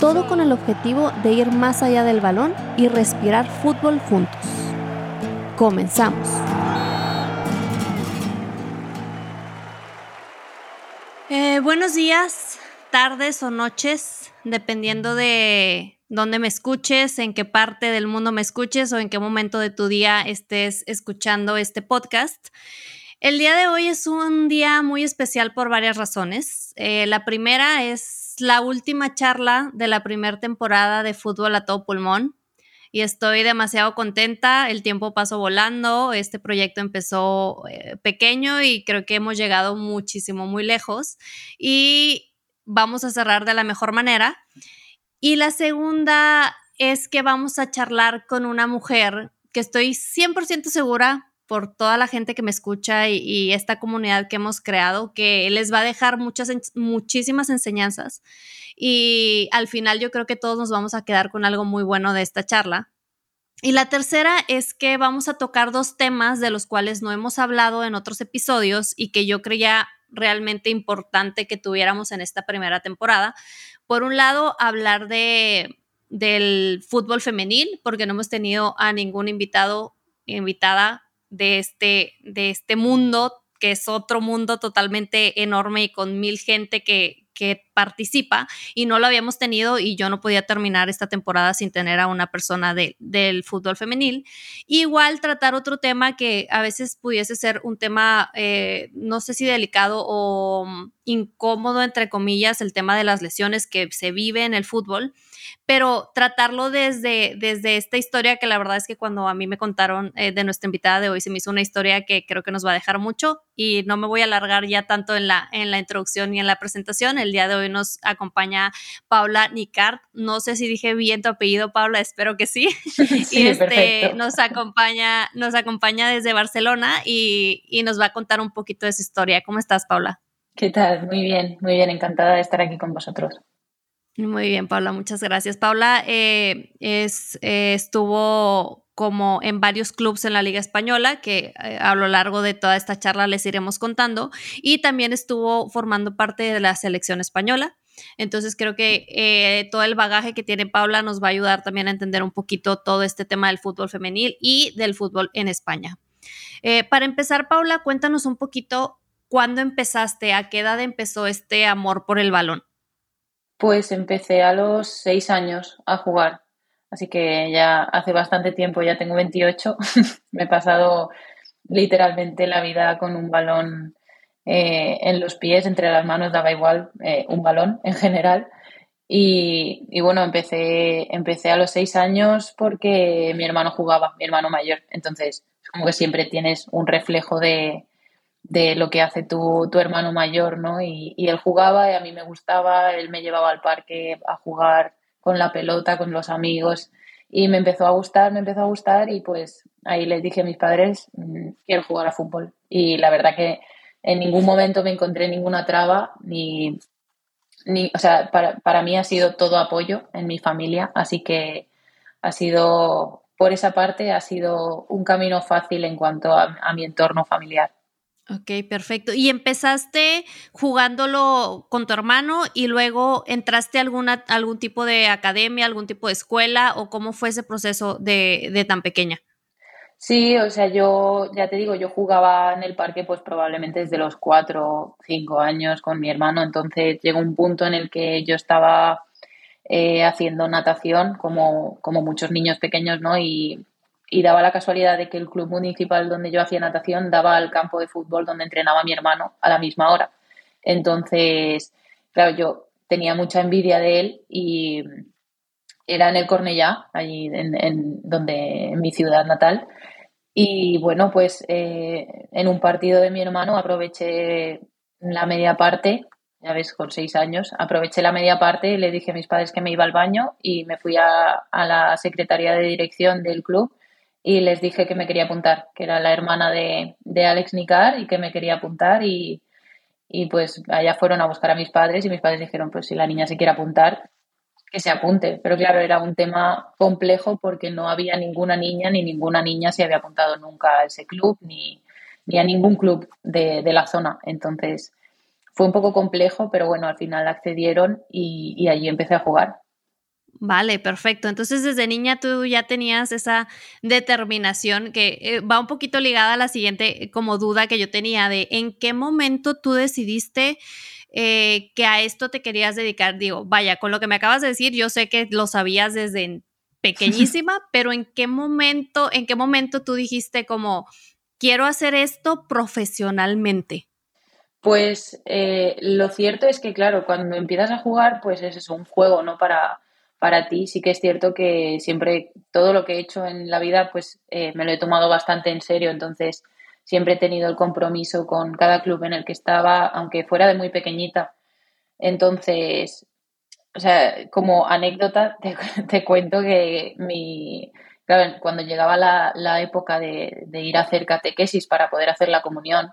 todo con el objetivo de ir más allá del balón y respirar fútbol juntos. Comenzamos. Eh, buenos días, tardes o noches, dependiendo de dónde me escuches, en qué parte del mundo me escuches o en qué momento de tu día estés escuchando este podcast. El día de hoy es un día muy especial por varias razones. Eh, la primera es la última charla de la primera temporada de Fútbol a todo pulmón y estoy demasiado contenta. El tiempo pasó volando. Este proyecto empezó eh, pequeño y creo que hemos llegado muchísimo, muy lejos y vamos a cerrar de la mejor manera. Y la segunda es que vamos a charlar con una mujer que estoy 100% segura por toda la gente que me escucha y, esta comunidad que hemos creado, que les va a dejar muchas, muchísimas enseñanzas. Y al final yo creo que todos nos vamos a quedar con algo muy bueno de esta charla. Y la tercera es que vamos a tocar dos temas de los cuales no hemos hablado en otros episodios y que yo creía realmente importante que tuviéramos en esta primera temporada. Por un lado, hablar de, del fútbol femenil, porque no hemos tenido a ningún invitado, invitada de este, de este mundo, que es otro mundo totalmente enorme y con mil gente que, participa y no lo habíamos tenido y yo no podía terminar esta temporada sin tener a una persona del fútbol femenil. Igual tratar otro tema que a veces pudiese ser un tema, eh, no sé si delicado o incómodo, entre comillas, el tema de las lesiones que se vive en el fútbol pero tratarlo desde, desde esta historia que la verdad es que cuando a mí me contaron eh, de nuestra invitada de hoy se me hizo una historia que creo que nos va a dejar mucho y no me voy a alargar ya tanto en la, en la introducción y en la presentación. El día de hoy nos acompaña Paula Nicart. No sé si dije bien tu apellido, Paula, espero que sí. y este, nos acompaña, nos acompaña desde Barcelona y, y nos va a contar un poquito de su historia. ¿Cómo estás, Paula? ¿Qué tal? Muy bien, muy bien, encantada de estar aquí con vosotros. Muy bien, Paula, muchas gracias. Paula eh, es, eh, estuvo como en varios clubes en la Liga Española, que eh, a lo largo de toda esta charla les iremos contando, y también estuvo formando parte de la selección española. Entonces creo que todo el bagaje que tiene Paula nos va a ayudar también a entender un poquito todo este tema del fútbol femenil y del fútbol en España. para empezar, Paula, cuéntanos un poquito cuándo empezaste, a qué edad empezó este amor por el balón. Pues empecé a los seis años a jugar, así que ya hace bastante tiempo, ya tengo 28, me he pasado literalmente la vida con un balón eh, en los pies, entre las manos, daba igual eh, un balón en general. Y, bueno, empecé, empecé a los seis años porque mi hermano jugaba, mi hermano mayor. Entonces, como que siempre tienes un reflejo de, de lo que hace tu, tu hermano mayor, ¿no? Y, y, él jugaba y a mí me gustaba, él me llevaba al parque a jugar con la pelota, con los amigos y me empezó a gustar, me empezó a gustar y pues ahí les dije a mis padres, mm, quiero jugar a fútbol. Y la verdad que en ningún momento me encontré ninguna traba ni, ni o sea, para, para mí ha sido todo apoyo en mi familia, así que ha sido, por esa parte, ha sido un camino fácil en cuanto a mi entorno familiar. Ok, perfecto. ¿Y empezaste jugándolo con tu hermano y luego entraste a alguna, algún tipo de academia, algún tipo de escuela o cómo fue ese proceso de, de tan pequeña? Sí, o sea, yo ya te digo, yo jugaba en el parque pues probablemente desde los cuatro o cinco años con mi hermano, entonces llegó un punto en el que yo estaba eh, haciendo natación como, como muchos niños pequeños, ¿no? Y, y daba la casualidad de que el club municipal donde yo hacía natación daba al campo de fútbol donde entrenaba mi hermano a la misma hora. Entonces, claro, yo tenía mucha envidia de él y era en el Cornellá, allí en, donde, mi ciudad natal. Y bueno, pues eh, en un partido de mi hermano aproveché la media parte ya ves, con seis años, aproveché la media parte y le dije a mis padres que me iba al baño y me fui a, a la secretaría de dirección del club y les dije que me quería apuntar, que era la hermana de, de Alex Nicar y que me quería apuntar y, y pues allá fueron a buscar a mis padres y mis padres dijeron, pues si la niña se quiere apuntar, que se apunte. Pero claro, era un tema complejo porque no había ninguna niña ni ninguna niña se había apuntado nunca a ese club ni, ni a ningún club de, de, la zona. Entonces fue un poco complejo, pero bueno, al final accedieron y, y allí empecé a jugar. Vale, perfecto. Entonces desde niña tú ya tenías esa determinación que eh, va un poquito ligada a la siguiente eh, como duda que yo tenía de en qué momento tú decidiste eh, que a esto te querías dedicar. Digo, vaya, con lo que me acabas de decir, yo sé que lo sabías desde pequeñísima, pero en qué momento, en qué momento tú dijiste como quiero hacer esto profesionalmente. Pues lo cierto es que, claro, cuando empiezas a jugar, pues es un juego, ¿no? Para, para ti. Sí que es cierto que siempre todo lo que he hecho en la vida, pues eh, me lo he tomado bastante en serio. Entonces, siempre he tenido el compromiso con cada club en el que estaba, aunque fuera de muy pequeñita. Entonces, o sea, como anécdota, te, cuento que mi, claro, cuando llegaba la, la época de, de, ir a hacer catequesis para poder hacer la comunión,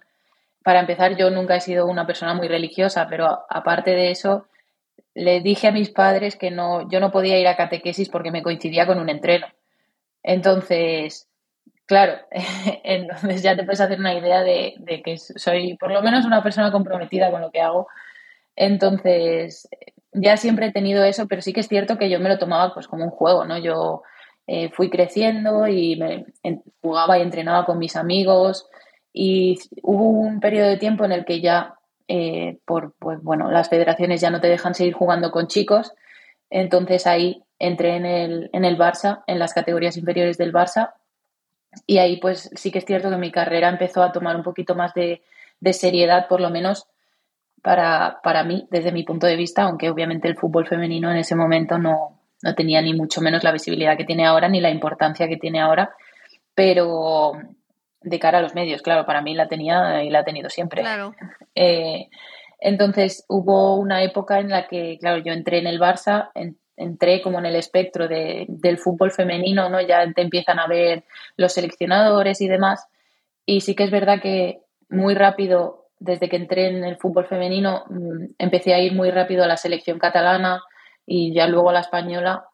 para empezar, yo nunca he sido una persona muy religiosa, pero aparte de eso, le dije a mis padres que no, yo no podía ir a catequesis porque me coincidía con un entreno. Entonces, claro, entonces ya te puedes hacer una idea de, de, que soy por lo menos una persona comprometida con lo que hago. Entonces, ya siempre he tenido eso, pero sí que es cierto que yo me lo tomaba pues como un juego, ¿no? Yo eh, fui creciendo y me, jugaba y entrenaba con mis amigos y hubo un periodo de tiempo en el que ya eh, por, pues bueno, las federaciones ya no te dejan seguir jugando con chicos, entonces ahí entré en el, en el Barça, en las categorías inferiores del Barça, y ahí pues sí que es cierto que mi carrera empezó a tomar un poquito más de, de seriedad, por lo menos para, para, mí, desde mi punto de vista, aunque obviamente el fútbol femenino en ese momento no, no tenía ni mucho menos la visibilidad que tiene ahora, ni la importancia que tiene ahora, pero, de cara a los medios, claro, para mí la tenía y la ha tenido siempre. Claro. Eh, entonces hubo una época en la que, claro, yo entré en el Barça, entré como en el espectro de, del fútbol femenino, ¿no? Ya te empiezan a ver los seleccionadores y demás. Y sí que es verdad que muy rápido, desde que entré en el fútbol femenino, mm, empecé a ir muy rápido a la selección catalana y ya luego a la española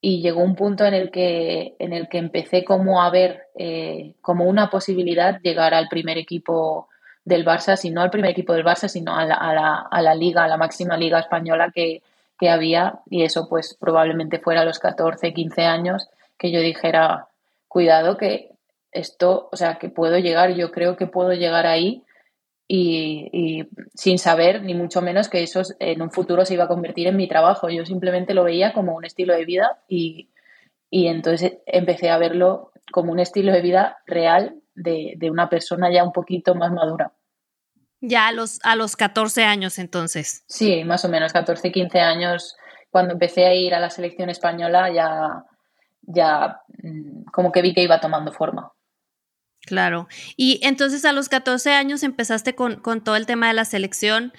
y llegó un punto en el que, en el que empecé como a ver eh, como una posibilidad llegar al primer equipo del Barça, si no al primer equipo del Barça, sino a la, a la, a la liga, a la máxima liga española que, que, había, y eso pues probablemente fuera a los 14, 15 años, que yo dijera, cuidado que esto, o sea, que puedo llegar, yo creo que puedo llegar ahí y, sin saber ni mucho menos que eso en un futuro se iba a convertir en mi trabajo. Yo simplemente lo veía como un estilo de vida y, entonces empecé a verlo como un estilo de vida real de, una persona ya un poquito más madura. Ya a los, a los 14 años entonces. Sí, más o menos, 14, 15 años. Cuando empecé a ir a la selección española ya, ya mm, como que vi que iba tomando forma. Claro. Y entonces a los 14 años empezaste con, con todo el tema de la selección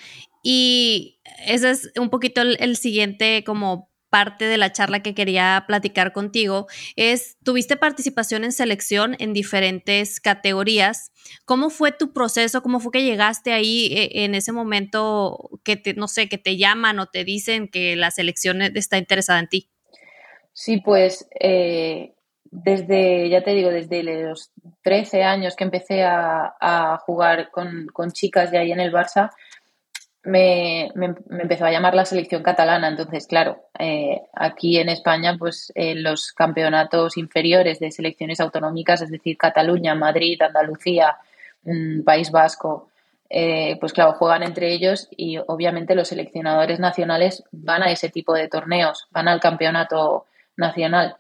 y ese es un poquito el, siguiente como parte de la charla que quería platicar contigo es tuviste participación en selección en diferentes categorías. ¿Cómo fue tu proceso? ¿Cómo fue que llegaste ahí eh, en ese momento que te no sé, que te llaman o te dicen que la selección está interesada en ti? Sí, pues eh, desde, ya te digo, desde los 13 años que empecé a, jugar con, con, chicas de ahí en el Barça, me, me, empezó a llamar la selección catalana. Entonces, claro, eh, aquí en España, pues eh, los campeonatos inferiores de selecciones autonómicas, es decir, Cataluña, Madrid, Andalucía, mmm, País Vasco, eh, pues claro, juegan entre ellos y obviamente los seleccionadores nacionales van a ese tipo de torneos, van al campeonato nacional.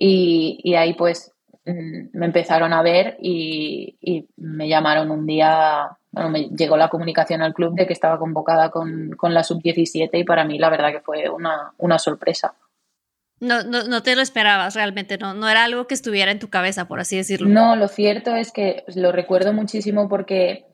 Y, y ahí pues mm, me empezaron a ver y, y, me llamaron un día, bueno, me llegó la comunicación al club de que estaba convocada con, con la sub-17 y para mí la verdad que fue una, una sorpresa. No, no, no, te lo esperabas realmente, no, no era algo que estuviera en tu cabeza, por así decirlo. No, lo cierto es que lo recuerdo muchísimo porque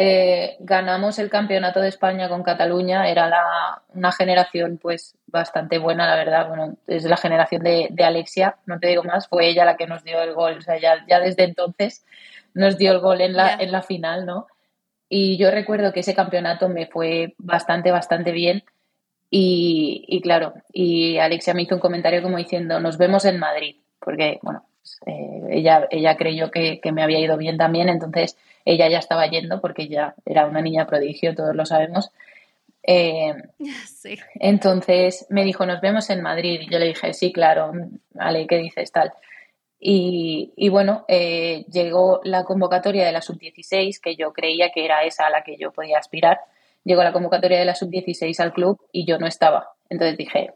eh, ganamos el campeonato de España con Cataluña, era la, una generación pues bastante buena, la verdad, bueno, es la generación de, Alexia, no te digo más, fue ella la que nos dio el gol, o sea, ya, ya desde entonces nos dio el gol en la, en la final, ¿no? Y yo recuerdo que ese campeonato me fue bastante, bastante bien. Y, y, claro, y Alexia me hizo un comentario como diciendo, nos vemos en Madrid, porque, bueno, eh, ella, ella creyó que, que, me había ido bien también, entonces ella ya estaba yendo porque ya era una niña prodigio, todos lo sabemos. Eh, sí. Entonces me dijo, nos vemos en Madrid. Y yo le dije, sí, claro, Ale, ¿qué dices tal? Y, y bueno, eh, llegó la convocatoria de la sub-16, que yo creía que era esa a la que yo podía aspirar. Llegó la convocatoria de la sub-16 al club y yo no estaba. Entonces dije,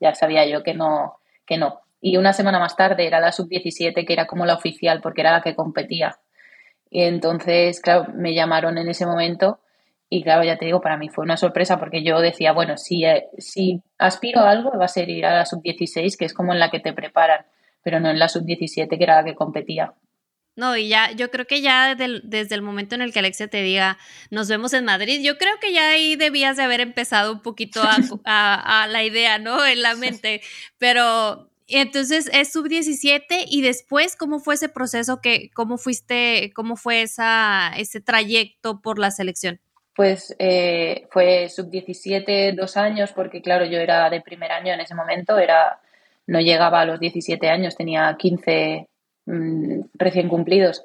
ya sabía yo que no, que no. Y una semana más tarde era la sub-17, que era como la oficial, porque era la que competía. Y entonces, claro, me llamaron en ese momento y claro, ya te digo, para mí fue una sorpresa porque yo decía, bueno, si, eh, si aspiro a algo va a ser ir a la sub-16, que es como en la que te preparan, pero no en la sub-17, que era la que competía. No, y ya, yo creo que ya desde el, momento en el que Alexia te diga, nos vemos en Madrid, yo creo que ya ahí debías de haber empezado un poquito a, a la idea, ¿no? En la mente, pero entonces es sub-17 y después, ¿cómo fue ese proceso? Que, ¿Cómo fuiste, cómo fue esa, ese trayecto por la selección? Pues eh, fue sub-17 dos años porque claro, yo era de primer año en ese momento, era no llegaba a los 17 años, tenía 15 mm, recién cumplidos.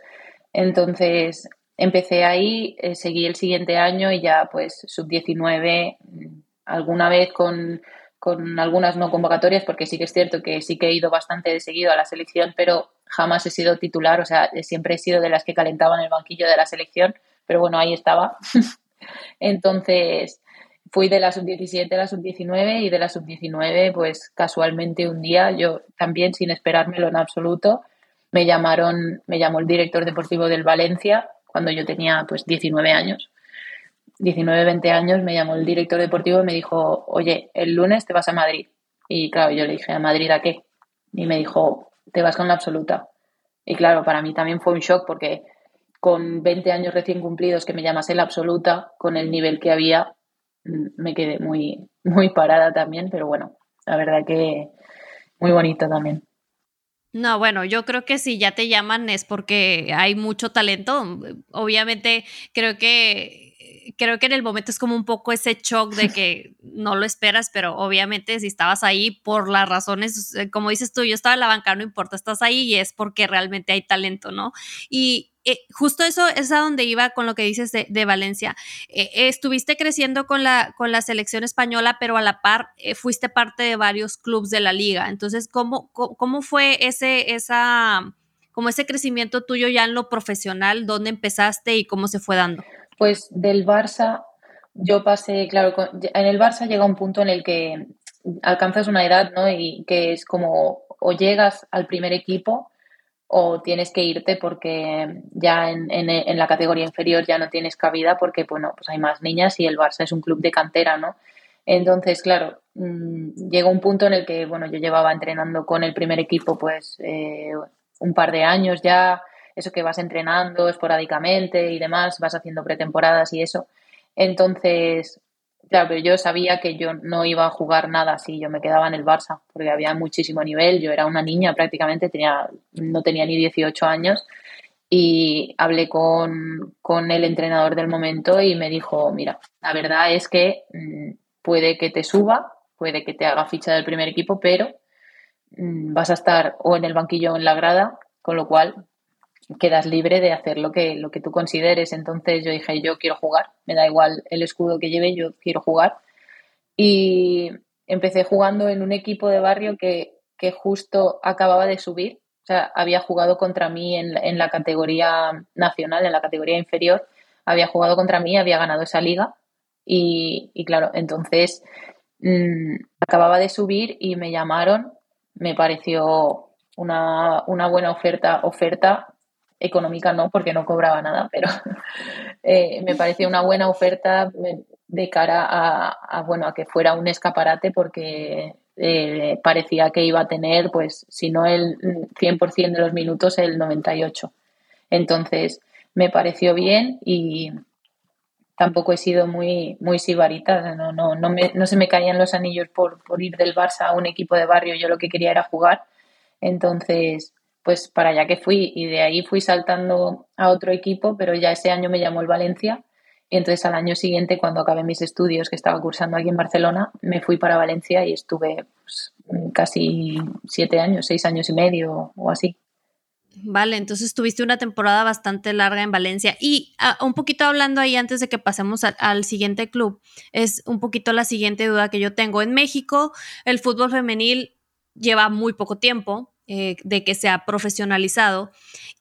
Entonces empecé ahí, eh, seguí el siguiente año y ya pues sub-19 mm, alguna vez con con algunas no convocatorias, porque sí que es cierto que sí que he ido bastante de seguido a la selección, pero jamás he sido titular, o sea, siempre he sido de las que calentaban el banquillo de la selección, pero bueno, ahí estaba. Entonces, fui de la sub-17 a la sub-19 y de la sub-19, pues casualmente un día, yo también sin esperármelo en absoluto, me llamaron, me llamó el director deportivo del Valencia cuando yo tenía pues 19 años 19, 20 años, me llamó el director deportivo y me dijo, oye, el lunes te vas a Madrid. Y claro, yo le dije, ¿a Madrid a qué? Y me dijo, te vas con la absoluta. Y claro, para mí también fue un shock porque con 20 años recién cumplidos que me llamase la absoluta, con el nivel que había, mm, me quedé muy, muy parada también, pero bueno, la verdad que muy bonito también. No, bueno, yo creo que si ya te llaman es porque hay mucho talento. Obviamente, creo que creo que en el momento es como un poco ese shock de que no lo esperas, pero obviamente si estabas ahí por las razones, eh, como dices tú, yo estaba en la banca, no importa, estás ahí y es porque realmente hay talento, ¿no? Y eh, justo eso es a donde iba con lo que dices de, Valencia. Eh, estuviste creciendo con la, con la selección española, pero a la par fuiste parte de varios clubes de la liga. Entonces, ¿cómo, cómo fue ese, esa, como ese crecimiento tuyo ya en lo profesional? ¿Dónde empezaste y cómo se fue dando? Pues del Barça, yo pasé, claro, en el Barça llega un punto en el que alcanzas una edad, ¿no? Y que es como o llegas al primer equipo o tienes que irte porque ya en, la categoría inferior ya no tienes cabida porque, bueno, pues hay más niñas y el Barça es un club de cantera, ¿no? Entonces, claro, mm, llegó un punto en el que, bueno, yo llevaba entrenando con el primer equipo pues eh, un par de años ya, eso que vas entrenando esporádicamente y demás, vas haciendo pretemporadas y eso. Entonces, claro, pero yo sabía que yo no iba a jugar nada si yo me quedaba en el Barça, porque había muchísimo nivel, yo era una niña prácticamente, tenía, no tenía ni 18 años y hablé con, con el entrenador del momento y me dijo, mira, la verdad es que mm, puede que te suba, puede que te haga ficha del primer equipo, pero mm, vas a estar o en el banquillo o en la grada, con lo cual quedas libre de hacer lo que, lo que tú consideres. Entonces yo dije, yo quiero jugar, me da igual el escudo que lleve, yo quiero jugar. Y empecé jugando en un equipo de barrio que, que justo acababa de subir. O sea, había jugado contra mí en, en, la categoría nacional, en la categoría inferior. Había jugado contra mí, había ganado esa liga. Y, y claro, entonces mmm, acababa de subir y me llamaron. Me pareció una, una buena oferta, oferta económica no, porque no cobraba nada, pero eh, me pareció una buena oferta de cara a, bueno, a que fuera un escaparate porque eh, parecía que iba a tener, pues, si no el 100% de los minutos, el 98%. Entonces, me pareció bien y tampoco he sido muy, muy sibarita, no, no, no, me, no se me caían los anillos por, por ir del Barça a un equipo de barrio, yo lo que quería era jugar, entonces pues para allá que fui y de ahí fui saltando a otro equipo, pero ya ese año me llamó el Valencia y entonces al año siguiente, cuando acabé mis estudios que estaba cursando aquí en Barcelona, me fui para Valencia y estuve pues, casi siete años, seis años y medio o así. Vale, entonces tuviste una temporada bastante larga en Valencia. Y ah, un poquito hablando ahí antes de que pasemos al siguiente club, es un poquito la siguiente duda que yo tengo. En México, el fútbol femenil lleva muy poco tiempo. Eh, de que se ha profesionalizado.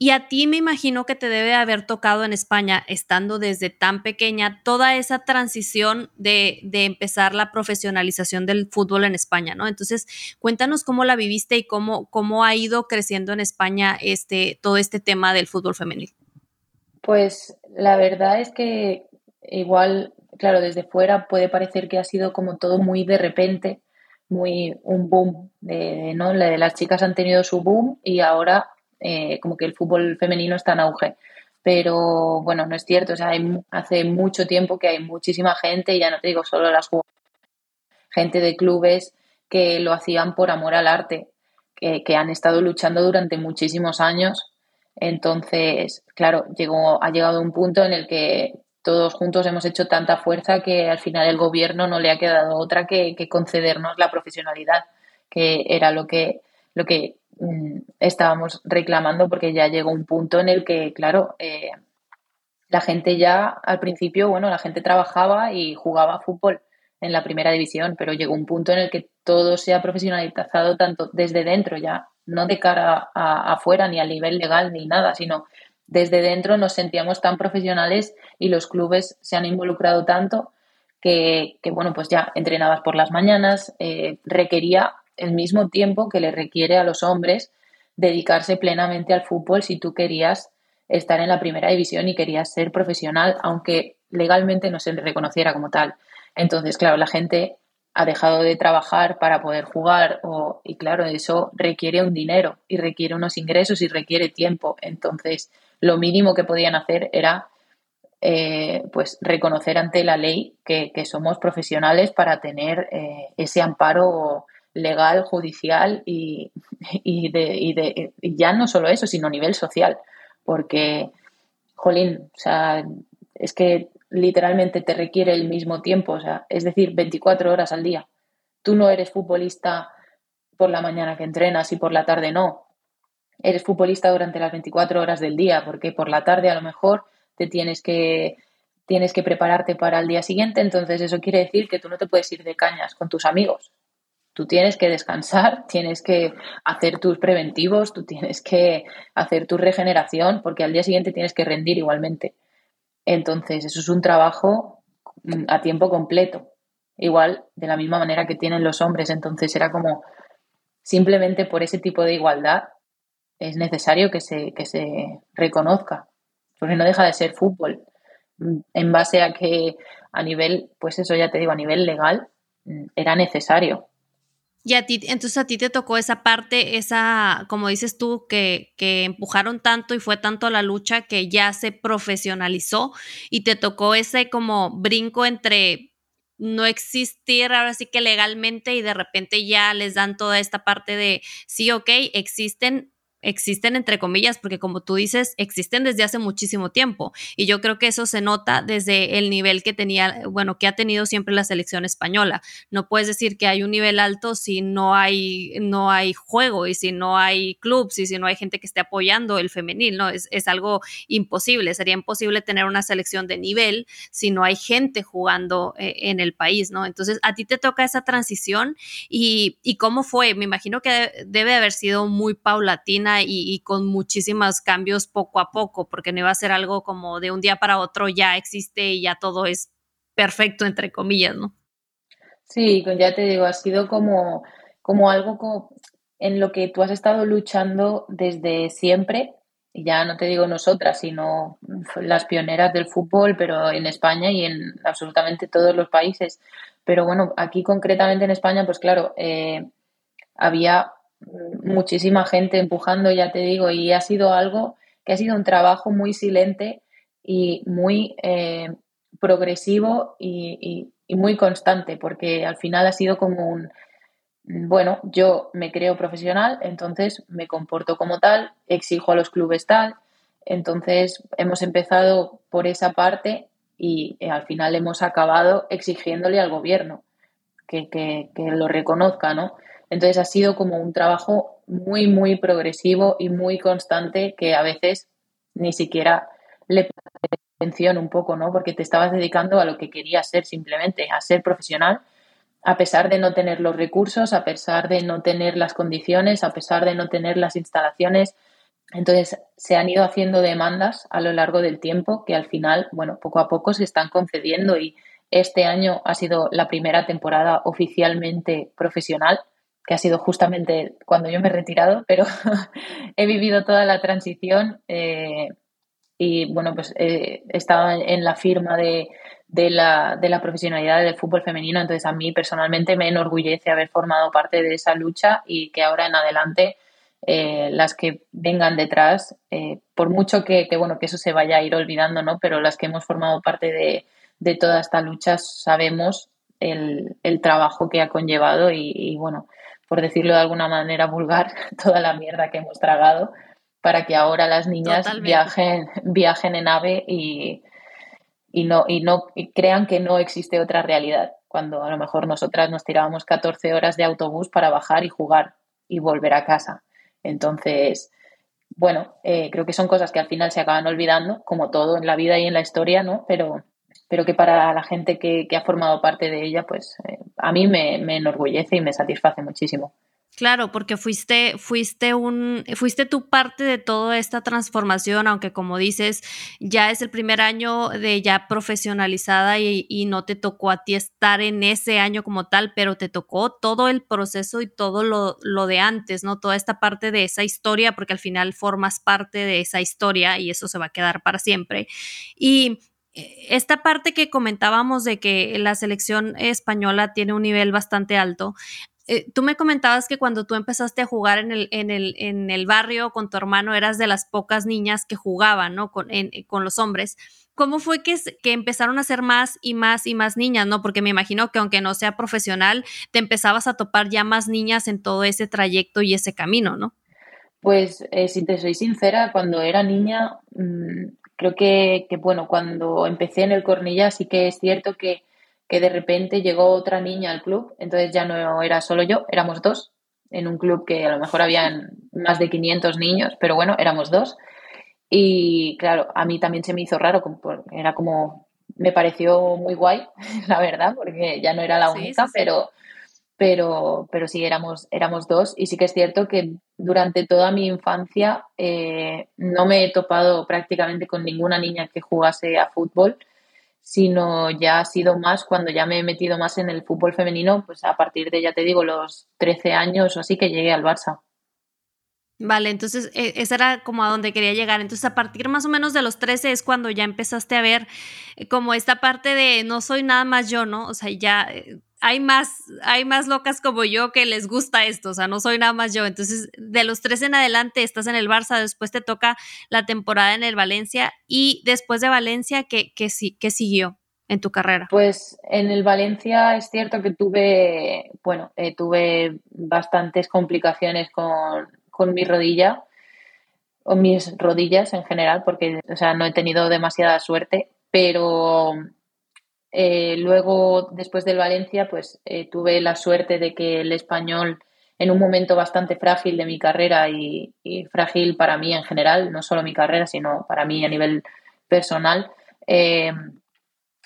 Y a ti me imagino que te debe haber tocado en España, estando desde tan pequeña, toda esa transición de, empezar la profesionalización del fútbol en España, ¿no? Entonces, cuéntanos cómo la viviste y cómo, cómo ha ido creciendo en España este, todo este tema del fútbol femenil. Pues la verdad es que igual, claro, desde fuera puede parecer que ha sido como todo muy de repente, muy un boom de, ¿no? Las chicas han tenido su boom y ahora eh, como que el fútbol femenino está en auge. Pero bueno, no es cierto. O sea, hay, hace mucho tiempo que hay muchísima gente, ya no te digo solo las gente de clubes que lo hacían por amor al arte, que, que han estado luchando durante muchísimos años. Entonces, claro, llegó, ha llegado un punto en el que todos juntos hemos hecho tanta fuerza que al final el gobierno no le ha quedado otra que, concedernos la profesionalidad, que era lo que, lo que mm, estábamos reclamando, porque ya llegó un punto en el que, claro, eh, la gente ya al principio, bueno, la gente trabajaba y jugaba fútbol en la primera división, pero llegó un punto en el que todo se ha profesionalizado tanto desde dentro ya, no de cara a, afuera ni a nivel legal ni nada, sino desde dentro nos sentíamos tan profesionales y los clubes se han involucrado tanto que, bueno, pues ya entrenabas por las mañanas, eh, requería el mismo tiempo que le requiere a los hombres dedicarse plenamente al fútbol si tú querías estar en la primera división y querías ser profesional, aunque legalmente no se le reconociera como tal. Entonces, claro, la gente ha dejado de trabajar para poder jugar o, y claro, eso requiere un dinero y requiere unos ingresos y requiere tiempo. Entonces, lo mínimo que podían hacer era eh, pues reconocer ante la ley que, somos profesionales para tener eh, ese amparo legal, judicial y, y, de, ya no solo eso, sino a nivel social. Porque, jolín, o sea, es que literalmente te requiere el mismo tiempo, o sea, es decir, 24 horas al día. Tú no eres futbolista por la mañana que entrenas y por la tarde no eres futbolista durante las 24 horas del día, porque por la tarde a lo mejor te tienes que tienes que prepararte para el día siguiente, entonces eso quiere decir que tú no te puedes ir de cañas con tus amigos. Tú tienes que descansar, tienes que hacer tus preventivos, tú tienes que hacer tu regeneración, porque al día siguiente tienes que rendir igualmente. Entonces, eso es un trabajo mm, a tiempo completo, igual de la misma manera que tienen los hombres. Entonces, era como simplemente por ese tipo de igualdad es necesario que se, que se reconozca, porque no deja de ser fútbol. En base a que a nivel, pues eso ya te digo, a nivel legal, mm, era necesario. Y a ti, entonces a ti te tocó esa parte, esa, como dices tú, que, que empujaron tanto y fue tanto la lucha que ya se profesionalizó y te tocó ese como brinco entre no existir ahora sí que legalmente y de repente ya les dan toda esta parte de, sí, ok, existen existen entre comillas, porque como tú dices, existen desde hace muchísimo tiempo. Y yo creo que eso se nota desde el nivel que tenía, bueno, que ha tenido siempre la selección española. No puedes decir que hay un nivel alto si no hay, no hay juego y si no hay clubs y si no hay gente que esté apoyando el femenil, ¿no? Es, algo imposible. Sería imposible tener una selección de nivel si no hay gente jugando eh, en el país, ¿no? Entonces, a ti te toca esa transición y, y cómo fue. Me imagino que debe haber sido muy paulatina y, con muchísimos cambios poco a poco, porque no iba a ser algo como de un día para otro ya existe y ya todo es perfecto, entre comillas, ¿no? Sí, ya te digo, ha sido como, como algo como en lo que tú has estado luchando desde siempre, y ya no te digo nosotras, sino las pioneras del fútbol, pero en España y en absolutamente todos los países. Pero bueno, aquí concretamente en España, pues claro, eh, había muchísima gente empujando, ya te digo, y ha sido algo que ha sido un trabajo muy silente y muy eh, progresivo y, muy constante, porque al final ha sido como un, bueno, yo me creo profesional, entonces me comporto como tal, exijo a los clubes tal, entonces hemos empezado por esa parte y eh, al final hemos acabado exigiéndole al gobierno que, que, que lo reconozca, ¿no? Entonces ha sido como un trabajo muy, muy progresivo y muy constante que a veces ni siquiera le atención un poco, ¿no? Porque te estabas dedicando a lo que querías ser simplemente, a ser profesional, a pesar de no tener los recursos, a pesar de no tener las condiciones, a pesar de no tener las instalaciones. Entonces, se han ido haciendo demandas a lo largo del tiempo que al final, bueno, poco a poco se están concediendo y este año ha sido la primera temporada oficialmente profesional que ha sido justamente cuando yo me he retirado, pero he vivido toda la transición eh, y bueno, pues eh, estaba en la firma de, de, la, de la profesionalidad del fútbol femenino, entonces a mí personalmente me enorgullece haber formado parte de esa lucha y que ahora en adelante eh, las que vengan detrás, eh, por mucho que, que, bueno, que eso se vaya a ir olvidando, ¿no? Pero las que hemos formado parte de, de toda esta lucha sabemos el, el trabajo que ha conllevado y, y bueno, por decirlo de alguna manera vulgar, toda la mierda que hemos tragado para que ahora las niñas viajen, viajen en ave y, y no, y no crean que no existe otra realidad, cuando a lo mejor nosotras nos tirábamos 14 horas de autobús para bajar y jugar y volver a casa. Entonces, bueno, eh, creo que son cosas que al final se acaban olvidando, como todo en la vida y en la historia, ¿no? Pero, pero que para la gente que, ha formado parte de ella, pues eh, a mí me, enorgullece y me satisface muchísimo. Claro, porque fuiste, fuiste un, fuiste tu parte de toda esta transformación, aunque como dices, ya es el primer año de ya profesionalizada y, y, no te tocó a ti estar en ese año como tal, pero te tocó todo el proceso y todo lo, lo de antes, ¿no? Toda esta parte de esa historia, porque al final formas parte de esa historia y eso se va a quedar para siempre. Y esta parte que comentábamos de que la selección española tiene un nivel bastante alto, eh, tú me comentabas que cuando tú empezaste a jugar en el, en el, en el barrio con tu hermano eras de las pocas niñas que jugaban, ¿no? Con, con los hombres. ¿Cómo fue que, que, empezaron a ser más y más y más niñas, no? Porque me imagino que aunque no sea profesional, te empezabas a topar ya más niñas en todo ese trayecto y ese camino, ¿no? Pues eh, si te soy sincera, cuando era niña, mmm, creo que, que, bueno, cuando empecé en el Cornilla sí que es cierto que, que, de repente llegó otra niña al club, entonces ya no era solo yo, éramos dos, en un club que a lo mejor habían más de 500 niños, pero bueno, éramos dos. Y claro, a mí también se me hizo raro, era como, me pareció muy guay, la verdad, porque ya no era la única, pero pero, pero sí éramos, éramos dos y sí que es cierto que durante toda mi infancia eh, no me he topado prácticamente con ninguna niña que jugase a fútbol, sino ya ha sido más cuando ya me he metido más en el fútbol femenino, pues a partir de, ya te digo, los 13 años o así que llegué al Barça. Vale, entonces e, esa era como a donde quería llegar. Entonces a partir más o menos de los 13 es cuando ya empezaste a ver eh, como esta parte de no soy nada más yo, ¿no? O sea, ya eh, hay más, hay más locas como yo que les gusta esto, o sea, no soy nada más yo. Entonces, de los tres en adelante estás en el Barça, después te toca la temporada en el Valencia y después de Valencia, ¿qué, qué, qué siguió en tu carrera? Pues en el Valencia es cierto que tuve, bueno, eh, tuve bastantes complicaciones con, con mi rodilla o mis rodillas en general, porque, o sea, no he tenido demasiada suerte, pero eh, luego, después del Valencia, pues eh, tuve la suerte de que el español, en un momento bastante frágil de mi carrera y, frágil para mí en general, no solo mi carrera, sino para mí a nivel personal, eh,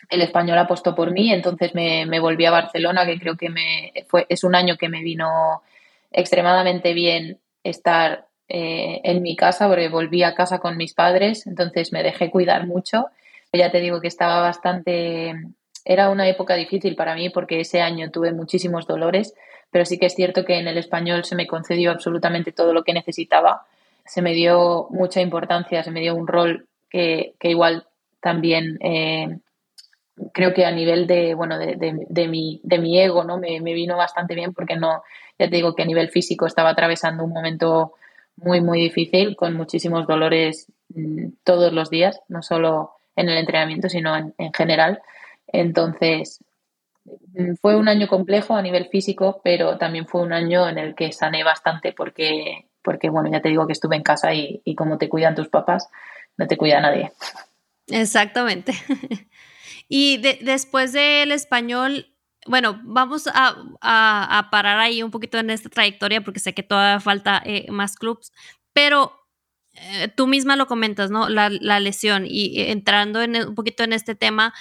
el español apostó por mí, entonces me, me, volví a Barcelona, que creo que me fue, es un año que me vino extremadamente bien estar en mi casa, porque volví a casa con mis padres, entonces me dejé cuidar mucho. Ya te digo que estaba bastante era una época difícil para mí porque ese año tuve muchísimos dolores, pero sí que es cierto que en el español se me concedió absolutamente todo lo que necesitaba. Se me dio mucha importancia, se me dio un rol que, igual también eh, creo que a nivel de, bueno, de, de, mi, de mi ego, ¿no? Me, me, vino bastante bien porque no, ya te digo que a nivel físico estaba atravesando un momento muy, muy difícil, con muchísimos dolores mm, todos los días, no solo en el entrenamiento, sino en, en general. Entonces, mm, fue un año complejo a nivel físico, pero también fue un año en el que sané bastante porque, porque bueno, ya te digo que estuve en casa y, y como te cuidan tus papás, no te cuida nadie. Exactamente. y después del español, bueno, vamos a, parar ahí un poquito en esta trayectoria porque sé que todavía falta eh, más clubs, pero eh, tú misma lo comentas, ¿no? La, lesión y entrando en, un poquito en este tema,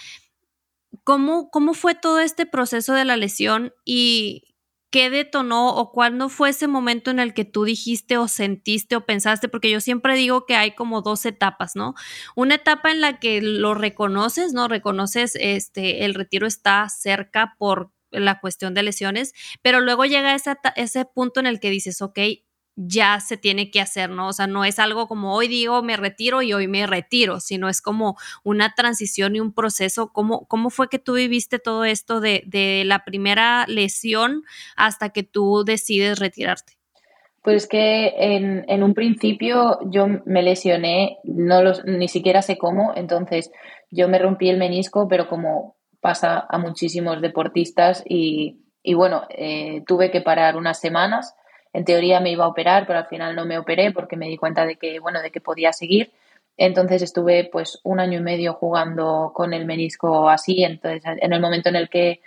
¿cómo, ¿cómo fue todo este proceso de la lesión y qué detonó o cuándo fue ese momento en el que tú dijiste o sentiste o pensaste? Porque yo siempre digo que hay como dos etapas, ¿no? Una etapa en la que lo reconoces, ¿no? Reconoces, este, el retiro está cerca por la cuestión de lesiones, pero luego llega ese, ese punto en el que dices, ok, ya se tiene que hacer, ¿no? O sea, no es algo como hoy digo me retiro y hoy me retiro, sino es como una transición y un proceso. ¿Cómo, cómo fue que tú viviste todo esto de, de la primera lesión hasta que tú decides retirarte? Pues que en, en, un principio yo me lesioné, no los, ni siquiera sé cómo, entonces yo me rompí el menisco, pero como pasa a muchísimos deportistas y, y bueno, eh, tuve que parar unas semanas en teoría me iba a operar, pero al final no me operé porque me di cuenta de que, bueno, de que podía seguir. Entonces estuve pues un año y medio jugando con el menisco así. Entonces, en el momento en el que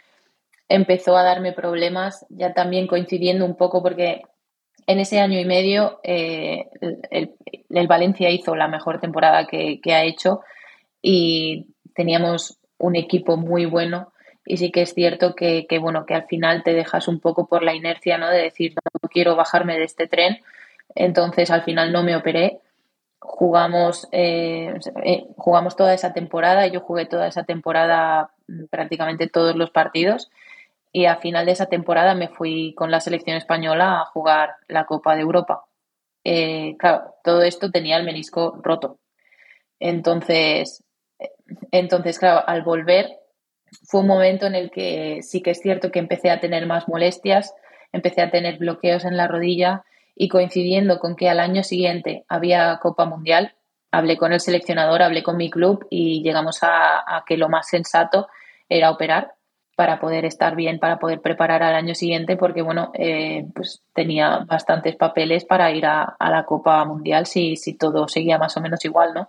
empezó a darme problemas, ya también coincidiendo un poco porque en ese año y medio eh, el, Valencia hizo la mejor temporada que ha hecho y teníamos un equipo muy bueno y sí que es cierto que, que, bueno, que al final te dejas un poco por la inercia, ¿no? De decir, no quiero bajarme de este tren. Entonces, al final no me operé. Jugamos, eh, eh, jugamos toda esa temporada. Yo jugué toda esa temporada mm, prácticamente todos los partidos. Y al final de esa temporada me fui con la selección española a jugar la Copa de Europa. Eh, claro, todo esto tenía el menisco roto. Entonces, entonces, claro, al volver fue un momento en el que sí que es cierto que empecé a tener más molestias, empecé a tener bloqueos en la rodilla y coincidiendo con que al año siguiente había Copa Mundial, hablé con el seleccionador, hablé con mi club y llegamos a, que lo más sensato era operar para poder estar bien, para poder preparar al año siguiente, porque bueno, eh, pues tenía bastantes papeles para ir a, la Copa Mundial si, si todo seguía más o menos igual, ¿no?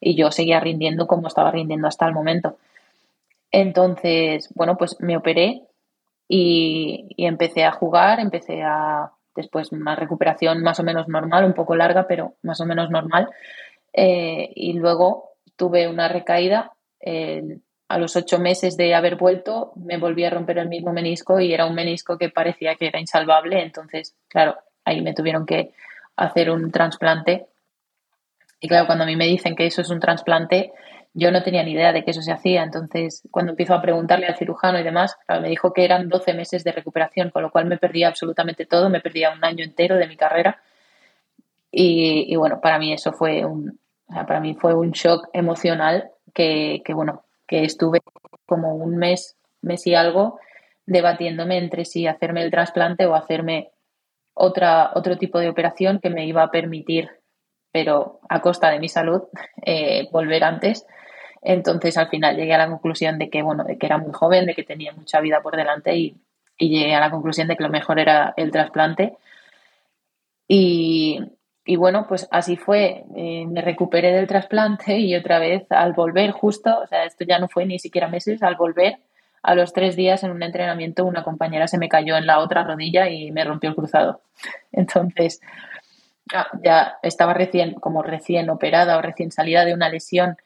Y yo seguía rindiendo como estaba rindiendo hasta el momento. Entonces, bueno, pues me operé y, empecé a jugar, empecé a después una recuperación más o menos normal, un poco larga, pero más o menos normal. Eh, y luego tuve una recaída. a los ocho meses de haber vuelto, me volví a romper el mismo menisco y era un menisco que parecía que era insalvable. Entonces, claro, ahí me tuvieron que hacer un trasplante. Y claro, cuando a mí me dicen que eso es un trasplante, yo no tenía ni idea de que eso se hacía, entonces cuando empiezo a preguntarle al cirujano y demás, me dijo que eran 12 meses de recuperación, con lo cual me perdía absolutamente todo, me perdía un año entero de mi carrera. Y, bueno, para mí eso fue un, para mí fue un shock emocional que, que, bueno, que estuve como un mes, mes y algo debatiéndome entre si hacerme el trasplante o hacerme otra, otro tipo de operación que me iba a permitir, pero a costa de mi salud, eh, volver antes entonces al final llegué a la conclusión de que, bueno, de que era muy joven, de que tenía mucha vida por delante y, llegué a la conclusión de que lo mejor era el trasplante. Y, bueno, pues así fue. Eh, me recuperé del trasplante y otra vez al volver justo, o sea, esto ya no fue ni siquiera meses, al volver a los tres días en un entrenamiento una compañera se me cayó en la otra rodilla y me rompió el cruzado. Entonces, ya estaba recién, como recién operada o recién salida de una lesión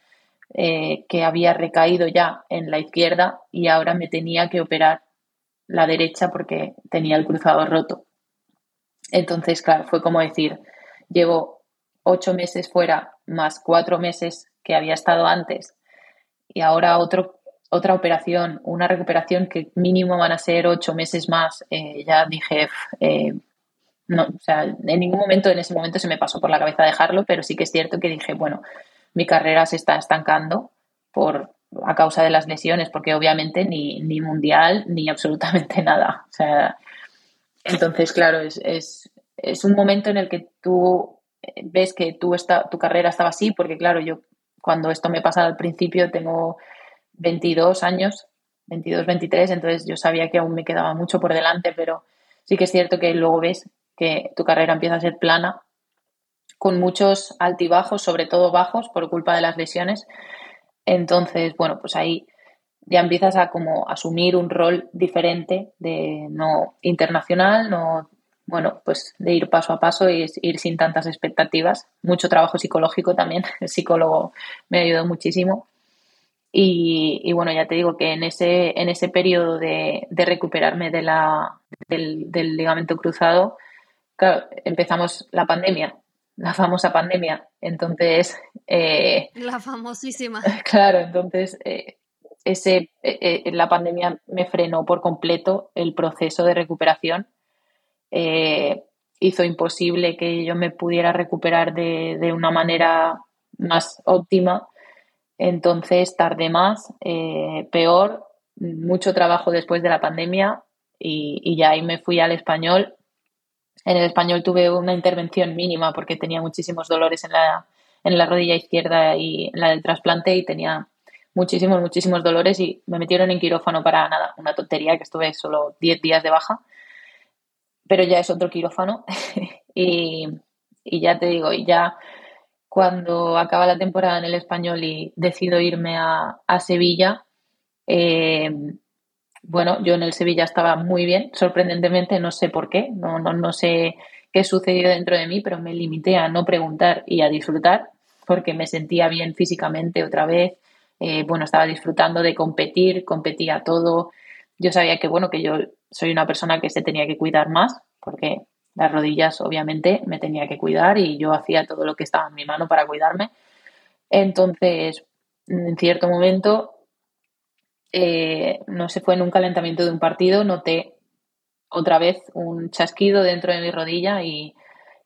eh, que había recaído ya en la izquierda y ahora me tenía que operar la derecha porque tenía el cruzado roto. Entonces, claro, fue como decir, llevo ocho meses fuera más cuatro meses que había estado antes y ahora otro, otra operación, una recuperación que mínimo van a ser ocho meses más. Eh, ya dije, eh, no, o sea, en ningún momento en ese momento se me pasó por la cabeza dejarlo, pero sí que es cierto que dije, bueno, mi carrera se está estancando por, a causa de las lesiones, porque obviamente ni, ni mundial ni absolutamente nada. O sea, entonces, claro, es, es, es, un momento en el que tú ves que tú está, tu carrera estaba así, porque claro, yo cuando esto me pasa al principio tengo 22 años, 22, 23, entonces yo sabía que aún me quedaba mucho por delante, pero sí que es cierto que luego ves tu carrera empieza a ser plana, con muchos altibajos, sobre todo bajos, por culpa de las lesiones. Entonces, bueno, pues ahí ya empiezas a como asumir un rol diferente de no internacional, no bueno, pues de ir paso a paso y ir sin tantas expectativas. Mucho trabajo psicológico también. El psicólogo me ayudó muchísimo. Y, bueno, ya te digo que en ese, en ese periodo de, recuperarme de la, del, ligamento cruzado, empezamos la pandemia, la famosa pandemia. Entonces. Eh, la famosísima. Claro, entonces. Eh, ese, eh, la pandemia me frenó por completo el proceso de recuperación hizo imposible que yo me pudiera recuperar de, una manera más óptima. Entonces tardé más, peor, mucho trabajo después de la pandemia y, ya ahí me fui al español. En el español tuve una intervención mínima porque tenía muchísimos dolores en la, en la rodilla izquierda y en la del trasplante y tenía muchísimos, muchísimos dolores y me metieron en quirófano para nada, una tontería que estuve solo 10 días de baja pero ya es otro quirófano. y, ya te digo, y ya cuando acaba la temporada en el español y decido irme a, Sevilla, eh, bueno, yo en el Sevilla estaba muy bien, sorprendentemente, no sé por qué, no, no, no sé qué sucedió dentro de mí, pero me limité a no preguntar y a disfrutar porque me sentía bien físicamente otra vez. Eh, bueno, estaba disfrutando de competir, competía todo. Yo sabía que, bueno, que yo soy una persona que se tenía que cuidar más, porque las rodillas obviamente me tenía que cuidar y yo hacía todo lo que estaba en mi mano para cuidarme. Entonces, en cierto momento, eh, no se fue en un calentamiento de un partido, noté otra vez un chasquido dentro de mi rodilla y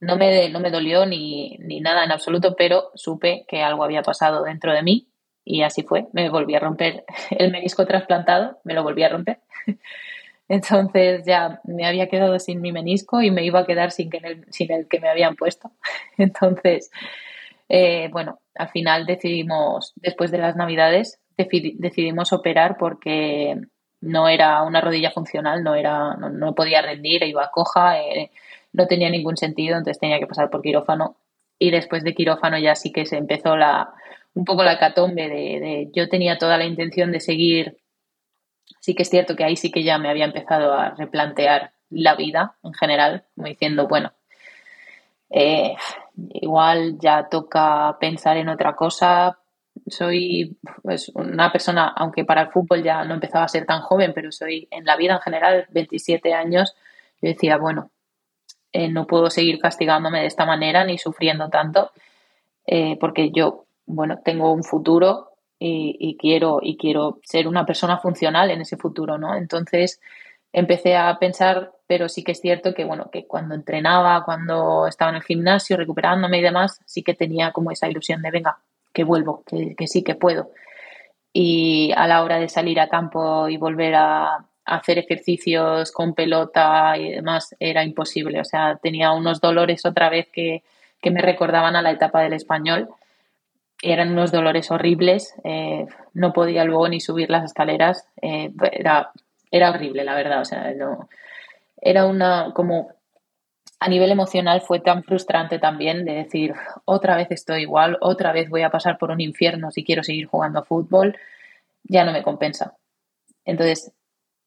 no me, no me dolió ni, ni nada en absoluto, pero supe que algo había pasado dentro de mí y así fue. Me volví a romper el menisco trasplantado, me lo volví a romper. Entonces ya me había quedado sin mi menisco y me iba a quedar sin, que el, sin el que me habían puesto. Entonces, eh, bueno, al final decidimos, después de las navidades, decidimos operar porque no era una rodilla funcional, no, era, no, podía rendir, iba coja, eh, no tenía ningún sentido, entonces tenía que pasar por quirófano. Y después de quirófano ya sí que se empezó la, un poco la catombe de yo tenía toda la intención de seguir sí que es cierto que ahí sí que ya me había empezado a replantear la vida en general, como diciendo, bueno, eh, igual ya toca pensar en otra cosa. Soy pues, una persona, aunque para el fútbol ya no empezaba a ser tan joven, pero soy en la vida en general, 27 años, yo decía, bueno, eh, no puedo seguir castigándome de esta manera ni sufriendo tanto, eh, porque yo, bueno, tengo un futuro y, quiero, y quiero ser una persona funcional en ese futuro, ¿no? Entonces empecé a pensar, pero sí que es cierto que, bueno, que cuando entrenaba, cuando estaba en el gimnasio, recuperándome y demás, sí que tenía como esa ilusión de, venga, que vuelvo, que, sí que puedo. Y a la hora de salir a campo y volver a, hacer ejercicios con pelota y demás era imposible. O sea, tenía unos dolores otra vez que, que me recordaban a la etapa del español eran unos dolores horribles, eh, no podía luego ni subir las escaleras, eh, era, era horrible, la verdad, o sea, no, era una, como a nivel emocional fue tan frustrante también de decir, otra vez estoy igual, otra vez voy a pasar por un infierno si quiero seguir jugando a fútbol, ya no me compensa. Entonces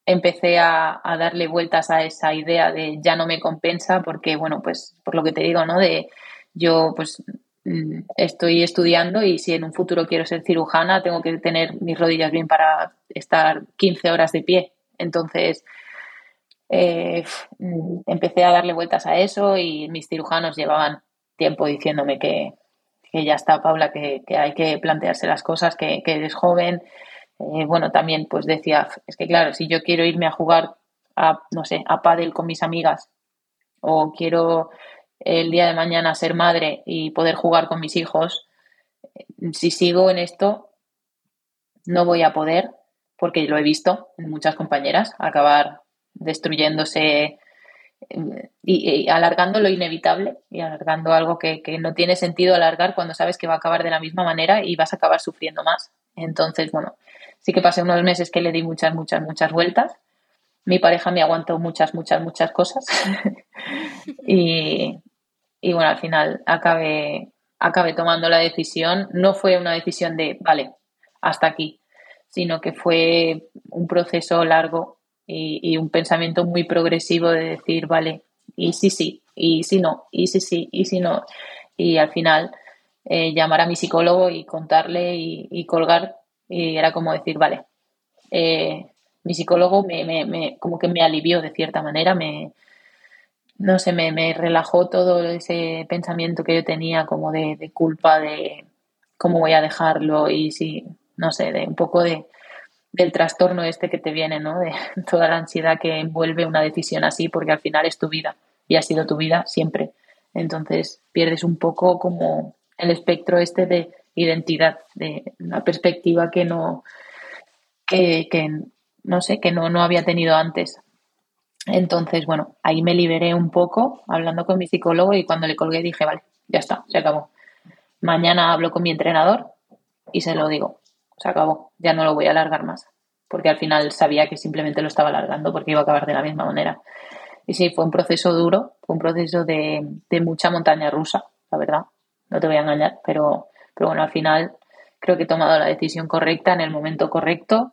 empecé a, a darle vueltas a esa idea de ya no me compensa porque, bueno, pues por lo que te digo, ¿no? De yo pues Mm, estoy estudiando y si en un futuro quiero ser cirujana, tengo que tener mis rodillas bien para estar 15 horas de pie. Entonces, eh, mm, empecé a darle vueltas a eso y mis cirujanos llevaban tiempo diciéndome que, ya está, Paula, que, hay que plantearse las cosas, que, eres joven. Eh, bueno, también pues decía, es que claro, si yo quiero irme a jugar a, no sé, a pádel con mis amigas o quiero el día de mañana ser madre y poder jugar con mis hijos, si sigo en esto, no voy a poder, porque lo he visto en muchas compañeras, acabar destruyéndose y, alargando lo inevitable y alargando algo que, que, no tiene sentido alargar cuando sabes que va a acabar de la misma manera y vas a acabar sufriendo más. Entonces, bueno, sí que pasé unos meses que le di muchas, muchas, muchas vueltas. Mi pareja me aguantó muchas, muchas, muchas cosas. y, y, bueno, al final acabé, acabé tomando la decisión. No fue una decisión de, vale, hasta aquí, sino que fue un proceso largo y, un pensamiento muy progresivo de decir, vale, y sí, sí, y si no, y sí, sí, y si no. Y al final eh, llamar a mi psicólogo y contarle y, colgar y era como decir, vale, eh, mi psicólogo me, me, como que me alivió de cierta manera, me, no sé, me, me relajó todo ese pensamiento que yo tenía como de, de culpa, de cómo voy a dejarlo y si, no sé, de un poco de, del trastorno este que te viene, ¿no? De toda la ansiedad que envuelve una decisión así, porque al final es tu vida y ha sido tu vida siempre. Entonces pierdes un poco como el espectro este de identidad, de una perspectiva que no, que, no sé, que no, no había tenido antes. Entonces, bueno, ahí me liberé un poco hablando con mi psicólogo y cuando le colgué dije, vale, ya está, se acabó. Mañana hablo con mi entrenador y se lo digo se acabó, ya no lo voy a alargar más, porque al final sabía que simplemente lo estaba alargando porque iba a acabar de la misma manera. Y sí, fue un proceso duro, fue un proceso de, mucha montaña rusa, la verdad, no te voy a engañar, pero, pero bueno, al final creo que he tomado la decisión correcta en el momento correcto,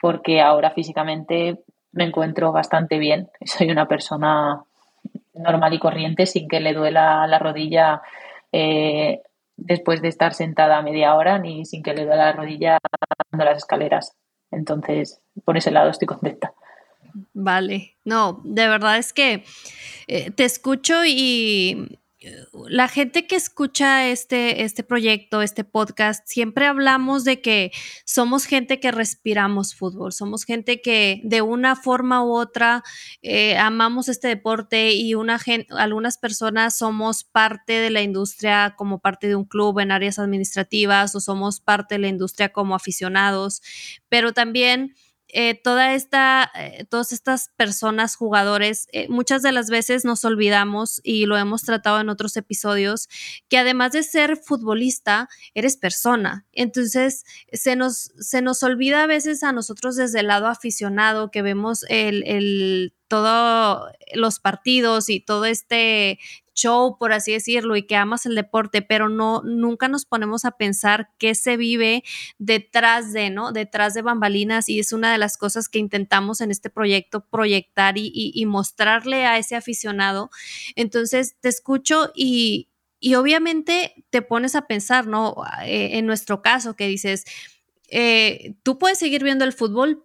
porque ahora físicamente me encuentro bastante bien, soy una persona normal y corriente sin que le duela la rodilla eh, después de estar sentada media hora ni sin que le dé la rodilla dando las escaleras. Entonces, por ese lado estoy contenta. Vale, no, de verdad es que eh, te escucho y la gente que escucha este, este proyecto, este podcast, siempre hablamos de que somos gente que respiramos fútbol, somos gente que de una forma u otra eh, amamos este deporte y una algunas personas somos parte de la industria como parte de un club en áreas administrativas o somos parte de la industria como aficionados, pero también eh, toda esta, eh, todas estas personas, jugadores, eh, muchas de las veces nos olvidamos y lo hemos tratado en otros episodios, que además de ser futbolista, eres persona. Entonces, se nos, se nos olvida a veces a nosotros desde el lado aficionado que vemos el, el todos los partidos y todo este show, por así decirlo, y que amas el deporte, pero no, nunca nos ponemos a pensar qué se vive detrás de, ¿no? Detrás de bambalinas y es una de las cosas que intentamos en este proyecto proyectar y, mostrarle a ese aficionado. Entonces, te escucho y, y obviamente te pones a pensar, ¿no? Eh, en nuestro caso, que dices, eh, tú puedes seguir viendo el fútbol,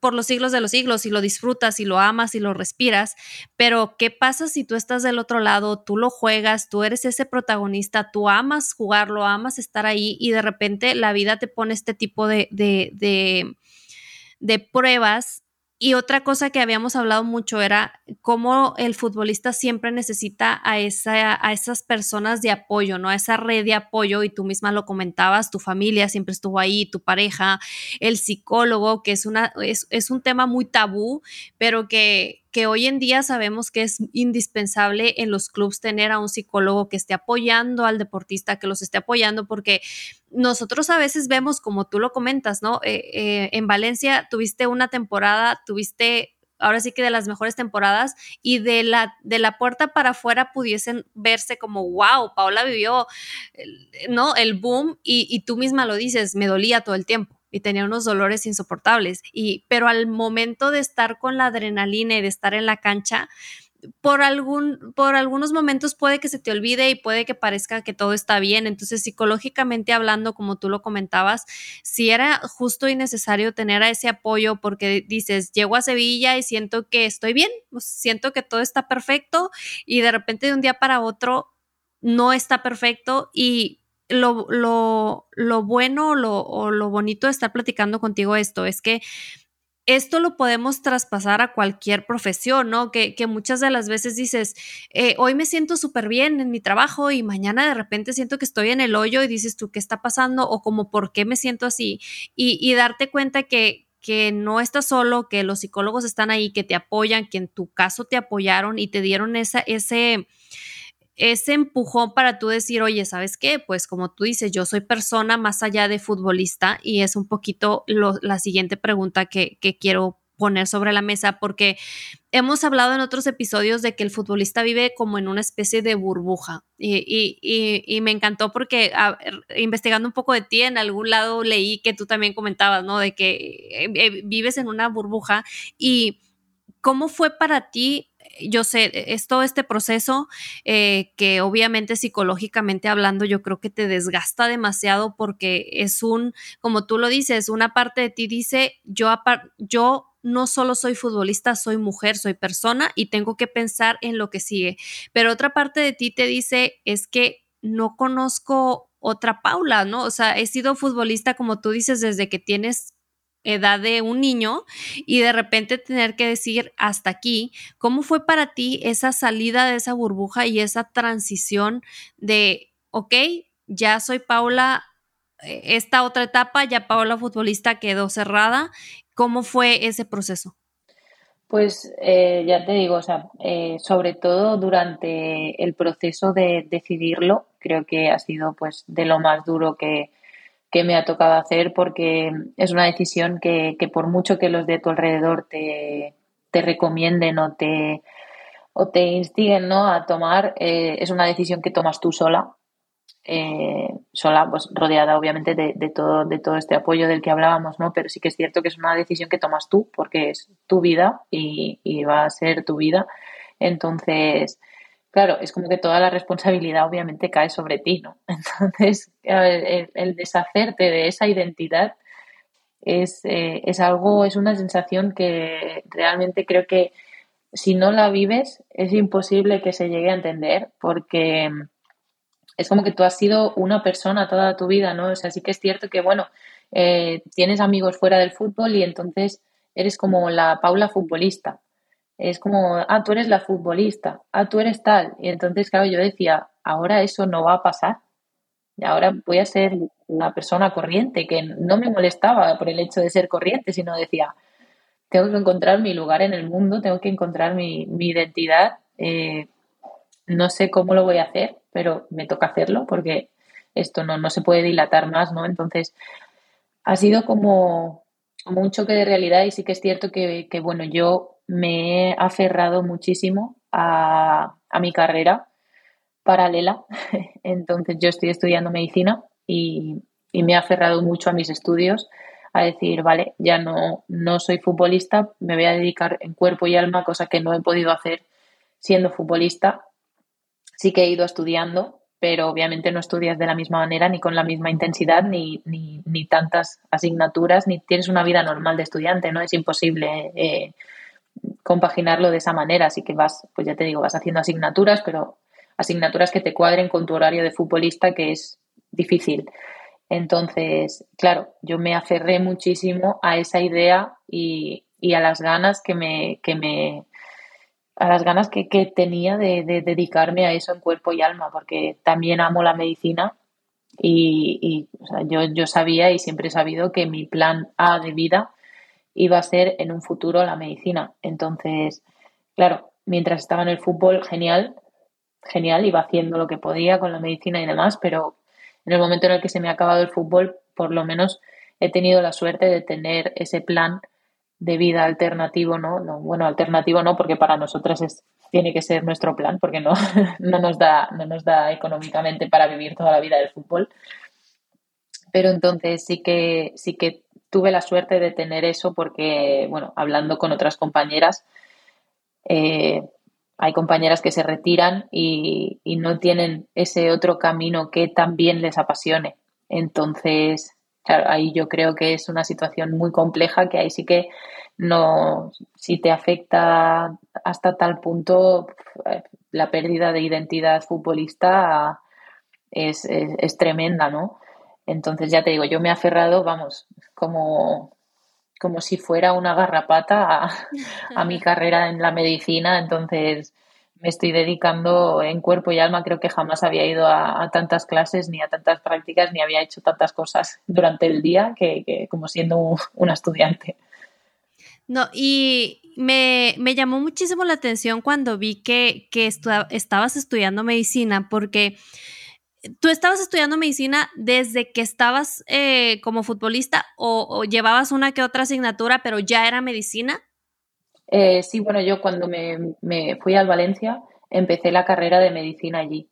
por los siglos de los siglos y lo disfrutas y lo amas y lo respiras, pero ¿qué pasa si tú estás del otro lado, tú lo juegas, tú eres ese protagonista, tú amas jugarlo, amas estar ahí y de repente la vida te pone este tipo de, de, de, de pruebas y otra cosa que habíamos hablado mucho era cómo el futbolista siempre necesita a, esa, a esas personas de apoyo, ¿no? A esa red de apoyo, y tú misma lo comentabas, tu familia siempre estuvo ahí, tu pareja, el psicólogo, que es, una, es, es un tema muy tabú, pero que, que hoy en día sabemos que es indispensable en los clubes tener a un psicólogo que esté apoyando al deportista, que los esté apoyando, porque nosotros a veces vemos, como tú lo comentas, ¿no? Eh, eh, en Valencia tuviste una temporada, tuviste ahora sí que de las mejores temporadas y de la, de la puerta para afuera pudiesen verse como, wow, Paola vivió, ¿no? El boom y, y tú misma lo dices, me dolía todo el tiempo y tenía unos dolores insoportables. Y, pero al momento de estar con la adrenalina y de estar en la cancha, por, algún, por algunos momentos puede que se te olvide y puede que parezca que todo está bien. Entonces, psicológicamente hablando, como tú lo comentabas, si era justo y necesario tener a ese apoyo porque dices, llego a Sevilla y siento que estoy bien, siento que todo está perfecto y de repente de un día para otro no está perfecto y lo, lo, lo bueno o lo bonito de estar platicando contigo esto es que esto lo podemos traspasar a cualquier profesión, ¿no? Que, que muchas de las veces dices, eh, hoy me siento súper bien en mi trabajo y mañana de repente siento que estoy en el hoyo y dices tú, ¿qué está pasando? O como, ¿por qué me siento así? Y, y darte cuenta que, que no estás solo, que los psicólogos están ahí, que te apoyan, que en tu caso te apoyaron y te dieron esa, ese, ese empujón para tú decir, oye, ¿sabes qué? Pues como tú dices, yo soy persona más allá de futbolista y es un poquito la siguiente pregunta que, que quiero poner sobre la mesa porque hemos hablado en otros episodios de que el futbolista vive como en una especie de burbuja y, me encantó porque investigando un poco de ti en algún lado leí que tú también comentabas, ¿no? De que eh, eh, vives en una burbuja y cómo fue para ti yo sé, es todo este proceso eh, que obviamente psicológicamente hablando yo creo que te desgasta demasiado porque es un, como tú lo dices, una parte de ti dice, yo, yo no solo soy futbolista, soy mujer, soy persona y tengo que pensar en lo que sigue. Pero otra parte de ti te dice, es que no conozco otra Paula, ¿no? O sea, he sido futbolista, como tú dices, desde que tienes edad de un niño y de repente tener que decir hasta aquí, ¿cómo fue para ti esa salida de esa burbuja y esa transición de, ok, ya soy Paula, eh, esta otra etapa, ya Paula futbolista quedó cerrada ¿Cómo fue ese proceso? Pues eh, ya te digo, o sea, eh, sobre todo durante el proceso de decidirlo, creo que ha sido pues de lo más duro que, me ha tocado hacer porque es una decisión que, por mucho que los de tu alrededor te, recomienden o te, o te instiguen ¿no? a tomar, eh, es una decisión que tomas tú sola eh, sola, pues rodeada obviamente de, todo, de todo este apoyo del que hablábamos, ¿no? Pero sí que es cierto que es una decisión que tomas tú, porque es tu vida y, va a ser tu vida. Entonces, claro, es como que toda la responsabilidad obviamente cae sobre ti, ¿no? Entonces, el, deshacerte de esa identidad es, eh, es algo, es una sensación que realmente creo que si no la vives es imposible que se llegue a entender porque es como que tú has sido una persona toda tu vida, ¿no? O sea, sí que es cierto que, bueno, eh, tienes amigos fuera del fútbol y entonces eres como la Paula futbolista. Es como, ah, tú eres la futbolista, ah, tú eres tal. Y entonces, claro, yo decía, ahora eso no va a pasar. Y ahora voy a ser una persona corriente, que no me molestaba por el hecho de ser corriente, sino decía, tengo que encontrar mi lugar en el mundo, tengo que encontrar mi, identidad. Eh, no sé cómo lo voy a hacer, pero me toca hacerlo porque esto no, se puede dilatar más, ¿no? Entonces, ha sido como, un choque de realidad y sí que es cierto que, bueno, yo me he aferrado muchísimo a, mi carrera paralela. Entonces, yo estoy estudiando medicina y, me he aferrado mucho a mis estudios, a decir, vale, ya no, no soy futbolista, me voy a dedicar en cuerpo y alma, cosa que no he podido hacer siendo futbolista sí que he ido estudiando, pero obviamente no estudias de la misma manera, ni con la misma intensidad, ni, ni, tantas asignaturas, ni tienes una vida normal de estudiante, ¿no? Es imposible eh, compaginarlo de esa manera, así que vas, pues ya te digo, vas haciendo asignaturas, pero asignaturas que te cuadren con tu horario de futbolista, que es difícil. Entonces, claro, yo me aferré muchísimo a esa idea y, y a las ganas que me, que me, a las ganas que, tenía de, dedicarme a eso en cuerpo y alma, porque también amo la medicina y, yo, yo, sabía y siempre he sabido que mi plan A de vida iba a ser en un futuro la medicina. Entonces, claro, mientras estaba en el fútbol, genial, genial, iba haciendo lo que podía con la medicina y demás, pero en el momento en el que se me ha acabado el fútbol, por lo menos he tenido la suerte de tener ese plan de vida alternativo, ¿no? ¿no? Bueno, alternativo no, porque para nosotras es, tiene que ser nuestro plan, porque no, no, nos da, no nos da económicamente para vivir toda la vida del fútbol. Pero entonces sí que, sí que tuve la suerte de tener eso porque, bueno, hablando con otras compañeras, eh, hay compañeras que se retiran y, no tienen ese otro camino que también les apasione. Entonces, ahí yo creo que es una situación muy compleja que ahí sí que no, si te afecta hasta tal punto, la pérdida de identidad futbolista es, es, tremenda, ¿no? Entonces ya te digo, yo me he aferrado, vamos, como, como si fuera una garrapata a, a mi carrera en la medicina, entonces me estoy dedicando en cuerpo y alma. Creo que jamás había ido a, tantas clases, ni a tantas prácticas, ni había hecho tantas cosas durante el día que, como siendo una estudiante. No, y me, llamó muchísimo la atención cuando vi que, que estabas estudiando medicina, porque tú estabas estudiando medicina desde que estabas eh, como futbolista o, llevabas una que otra asignatura, pero ya era medicina. Eh, sí, bueno, yo cuando me, me, fui al Valencia empecé la carrera de medicina allí.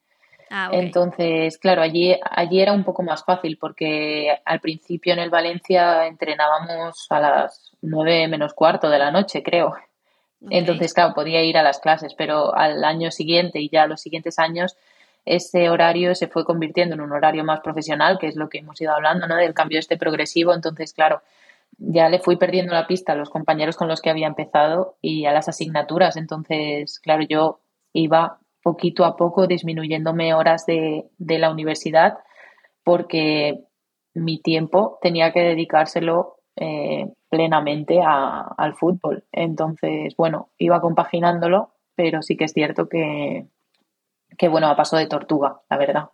Ah, Entonces, claro, allí, allí era un poco más fácil porque al principio en el Valencia entrenábamos a las nueve menos cuarto de la noche, creo. Entonces, claro, podía ir a las clases, pero al año siguiente y ya los siguientes años, ese horario se fue convirtiendo en un horario más profesional, que es lo que hemos ido hablando, ¿no? Del cambio este progresivo. Entonces, claro, ya le fui perdiendo la pista a los compañeros con los que había empezado y a las asignaturas. Entonces, claro, yo iba poquito a poco disminuyéndome horas de, la universidad porque mi tiempo tenía que dedicárselo eh, plenamente al fútbol. Entonces, bueno, iba compaginándolo, pero sí que es cierto que, que bueno, a paso de tortuga, la verdad.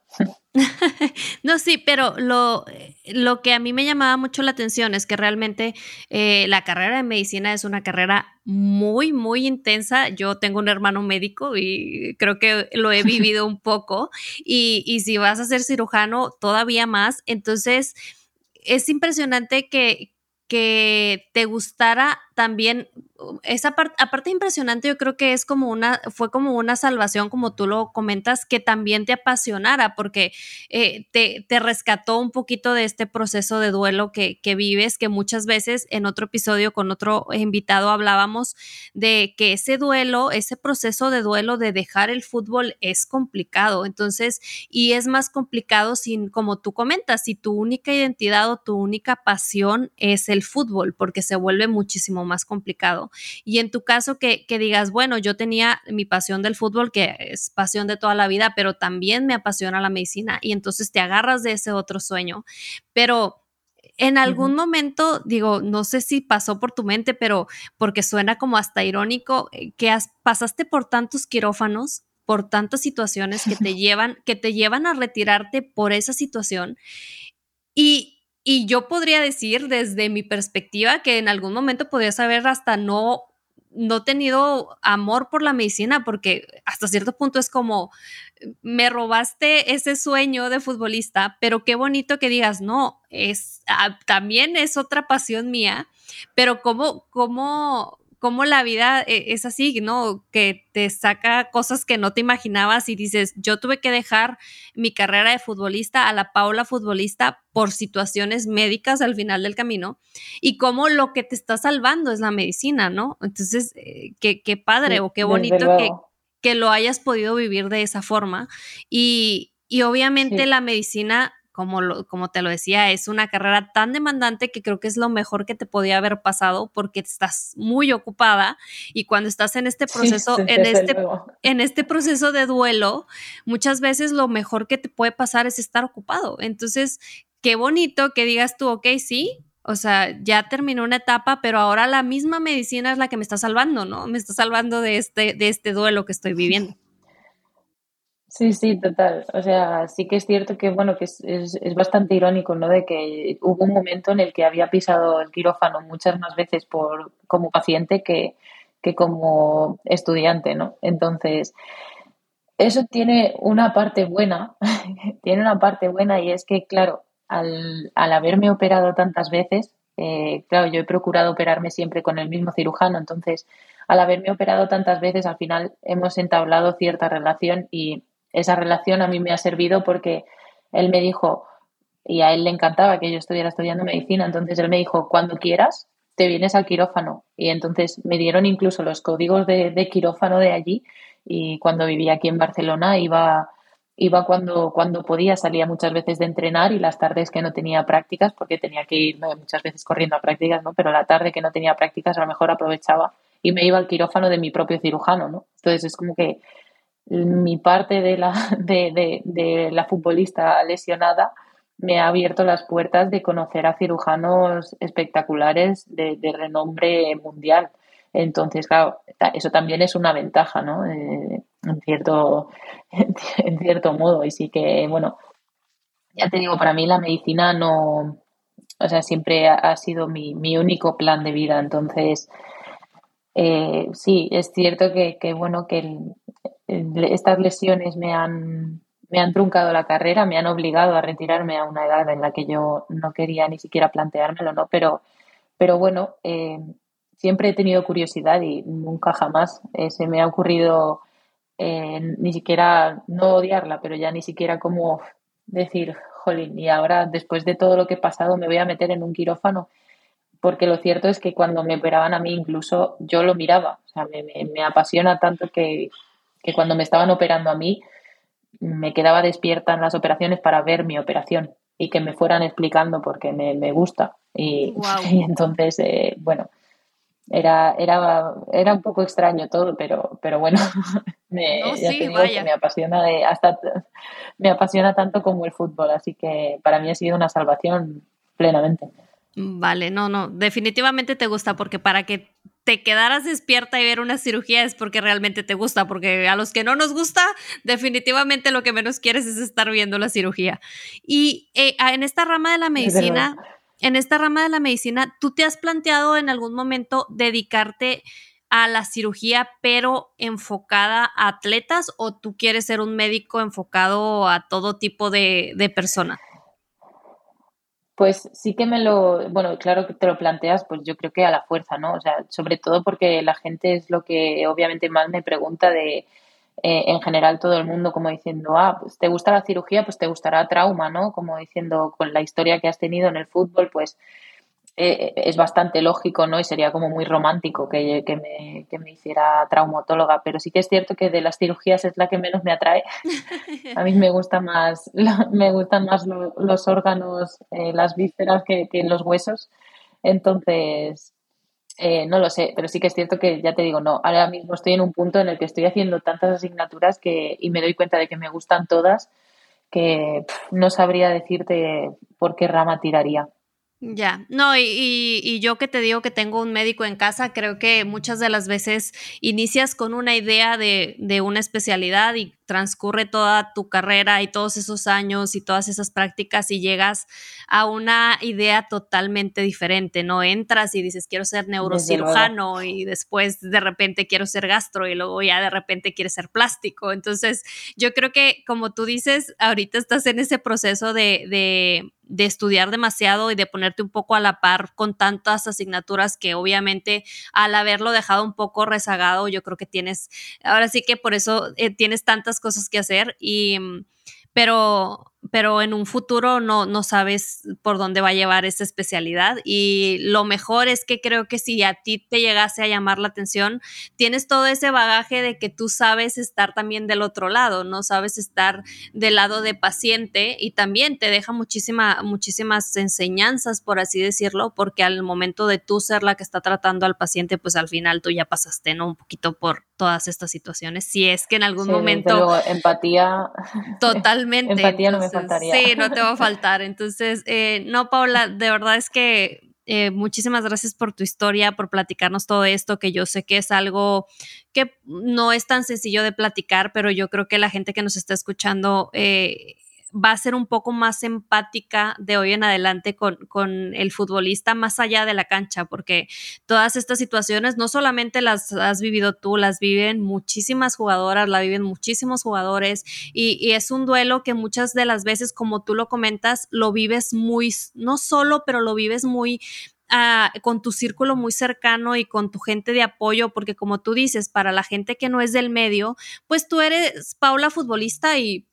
no, sí, pero lo, lo, que a mí me llamaba mucho la atención es que realmente eh, la carrera de medicina es una carrera muy, muy intensa. Yo tengo un hermano médico y creo que lo he vivido un poco. Y, y si vas a ser cirujano, todavía más. Entonces, es impresionante que, que te gustara también esa parte, aparte impresionante, yo creo que es como una, fue como una salvación, como tú lo comentas, que también te apasionara, porque eh, te, te, rescató un poquito de este proceso de duelo que, que, vives, que muchas veces en otro episodio con otro invitado hablábamos de que ese duelo, ese proceso de duelo de dejar el fútbol es complicado, entonces, y es más complicado sin, como tú comentas, si tu única identidad o tu única pasión es el fútbol, porque se vuelve muchísimo más complicado. Y en tu caso que, digas, bueno, yo tenía mi pasión del fútbol, que es pasión de toda la vida, pero también me apasiona la medicina y entonces te agarras de ese otro sueño. Pero en algún momento, digo, no sé si pasó por tu mente, pero porque suena como hasta irónico, eh, que pasaste por tantos quirófanos, por tantas situaciones que te llevan, que te llevan a retirarte por esa situación. Y, y yo podría decir desde mi perspectiva que en algún momento podrías haber hasta no, no tenido amor por la medicina, porque hasta cierto punto es como, me robaste ese sueño de futbolista, pero qué bonito que digas, no, es, ah, también es otra pasión mía, pero cómo, cómo, cómo la vida eh, es así, ¿no? Que te saca cosas que no te imaginabas y dices, yo tuve que dejar mi carrera de futbolista a la Paula futbolista por situaciones médicas al final del camino y cómo lo que te está salvando es la medicina, ¿no? Entonces, eh, qué, padre o qué bonito que, que, lo hayas podido vivir de esa forma y, y obviamente la medicina como, como te lo decía, es una carrera tan demandante que creo que es lo mejor que te podía haber pasado porque estás muy ocupada y cuando estás en este proceso, en, este, en este proceso de duelo, muchas veces lo mejor que te puede pasar es estar ocupado. Entonces, qué bonito que digas tú, ok, sí, o sea, ya terminó una etapa, pero ahora la misma medicina es la que me está salvando, ¿no? Me está salvando de este, de este duelo que estoy viviendo. Sí, sí, total. O sea, sí que es cierto que, bueno, que es, es, bastante irónico, ¿no? De que hubo un momento en el que había pisado el quirófano muchas más veces por, como paciente que, que como estudiante, ¿no? Entonces, eso tiene una parte buena, tiene una parte buena y es que, claro, al, al haberme operado tantas veces, eh, claro, yo he procurado operarme siempre con el mismo cirujano, entonces, al haberme operado tantas veces, al final hemos entablado cierta relación y esa relación a mí me ha servido porque él me dijo, y a él le encantaba que yo estuviera estudiando medicina, entonces él me dijo, cuando quieras, te vienes al quirófano. Y entonces me dieron incluso los códigos de, quirófano de allí y cuando vivía aquí en Barcelona iba, iba cuando, cuando podía, salía muchas veces de entrenar y las tardes que no tenía prácticas, porque tenía que ir muchas veces corriendo a prácticas, ¿no? Pero la tarde que no tenía prácticas a lo mejor aprovechaba y me iba al quirófano de mi propio cirujano, ¿no? Entonces es como que mi parte de la, de, de, la futbolista lesionada me ha abierto las puertas de conocer a cirujanos espectaculares de, renombre mundial. Entonces, claro, eso también es una ventaja, ¿no? Eh, en, cierto, en cierto modo. Y sí que, bueno, ya te digo, para mí la medicina no, o sea, siempre ha, sido mi, mi, único plan de vida. Entonces, eh, sí, es cierto que, que bueno, que estas lesiones me han, me han truncado la carrera, me han obligado a retirarme a una edad en la que yo no quería ni siquiera planteármelo, ¿no? Pero, pero bueno, eh, siempre he tenido curiosidad y nunca jamás eh, se me ha ocurrido ni siquiera no odiarla, pero ya ni siquiera como decir, jolín, y ahora después de todo lo que he pasado me voy a meter en un quirófano, porque lo cierto es que cuando me operaban a mí incluso yo lo miraba, o sea, me, apasiona tanto que, cuando me estaban operando a mí me quedaba despierta en las operaciones para ver mi operación y que me fueran explicando porque me, gusta. Y, entonces, eh, bueno, era, era, era un poco extraño todo, pero, pero bueno, me, me apasiona de, hasta me apasiona tanto como el fútbol, así que para mí ha sido una salvación plenamente. Vale, no, no, definitivamente te gusta porque para que te quedaras despierta y ver una cirugía es porque realmente te gusta, porque a los que no nos gusta, definitivamente lo que menos quieres es estar viendo la cirugía. Y eh, en esta rama de la medicina, en esta rama de la medicina, ¿tú te has planteado en algún momento dedicarte a la cirugía, pero enfocada a atletas, o tú quieres ser un médico enfocado a todo tipo de, de persona? Pues sí que me lo, bueno, claro que te lo planteas, pues yo creo que a la fuerza, ¿no? O sea, sobre todo porque la gente es lo que obviamente más me pregunta de, eh, en general todo el mundo como diciendo, ah, pues te gusta la cirugía, pues te gustará trauma, ¿no? Como diciendo, con la historia que has tenido en el fútbol, pues eh, es bastante lógico, ¿no? Y sería como muy romántico que, que, me, que, me, hiciera traumatóloga, pero sí que es cierto que de las cirugías es la que menos me atrae. A mí me gusta más, me gustan más los órganos, eh, las vísceras que, que los huesos. Entonces, eh, no lo sé, pero sí que es cierto que ya te digo, no, ahora mismo estoy en un punto en el que estoy haciendo tantas asignaturas que, y me doy cuenta de que me gustan todas que no sabría decirte por qué rama tiraría. Ya, no, y, y, yo que te digo que tengo un médico en casa, creo que muchas de las veces inicias con una idea de, de una especialidad y transcurre toda tu carrera y todos esos años y todas esas prácticas y llegas a una idea totalmente diferente, ¿no? Entras y dices, quiero ser neurocirujano y después de repente quiero ser gastro y luego ya de repente quieres ser plástico. Entonces, yo creo que como tú dices, ahorita estás en ese proceso de, de, de estudiar demasiado y de ponerte un poco a la par con tantas asignaturas que obviamente al haberlo dejado un poco rezagado, yo creo que tienes, ahora sí que por eso eh, tienes tantas cosas que hacer y, mm, pero pero en un futuro no, no sabes por dónde va a llevar esa especialidad y lo mejor es que creo que si a ti te llegase a llamar la atención, tienes todo ese bagaje de que tú sabes estar también del otro lado, no sabes estar del lado de paciente y también te deja muchísima, muchísimas enseñanzas, por así decirlo, porque al momento de tú ser la que está tratando al paciente, pues al final tú ya pasaste, ¿no? Un poquito por todas estas situaciones. Si es que en algún momento... empatía. Totalmente. empatía no me Sí, no te va a faltar. Entonces, eh, no, Paula, de verdad es que eh, muchísimas gracias por tu historia, por platicarnos todo esto, que yo sé que es algo que no es tan sencillo de platicar, pero yo creo que la gente que nos está escuchando eh, va a ser un poco más empática de hoy en adelante con, con, el futbolista más allá de la cancha, porque todas estas situaciones no solamente las has vivido tú, las viven muchísimas jugadoras, la viven muchísimos jugadores y, y es un duelo que muchas de las veces, como tú lo comentas, lo vives muy, no solo, pero lo vives muy Uh, con tu círculo muy cercano y con tu gente de apoyo, porque como tú dices, para la gente que no es del medio, pues tú eres Paula futbolista y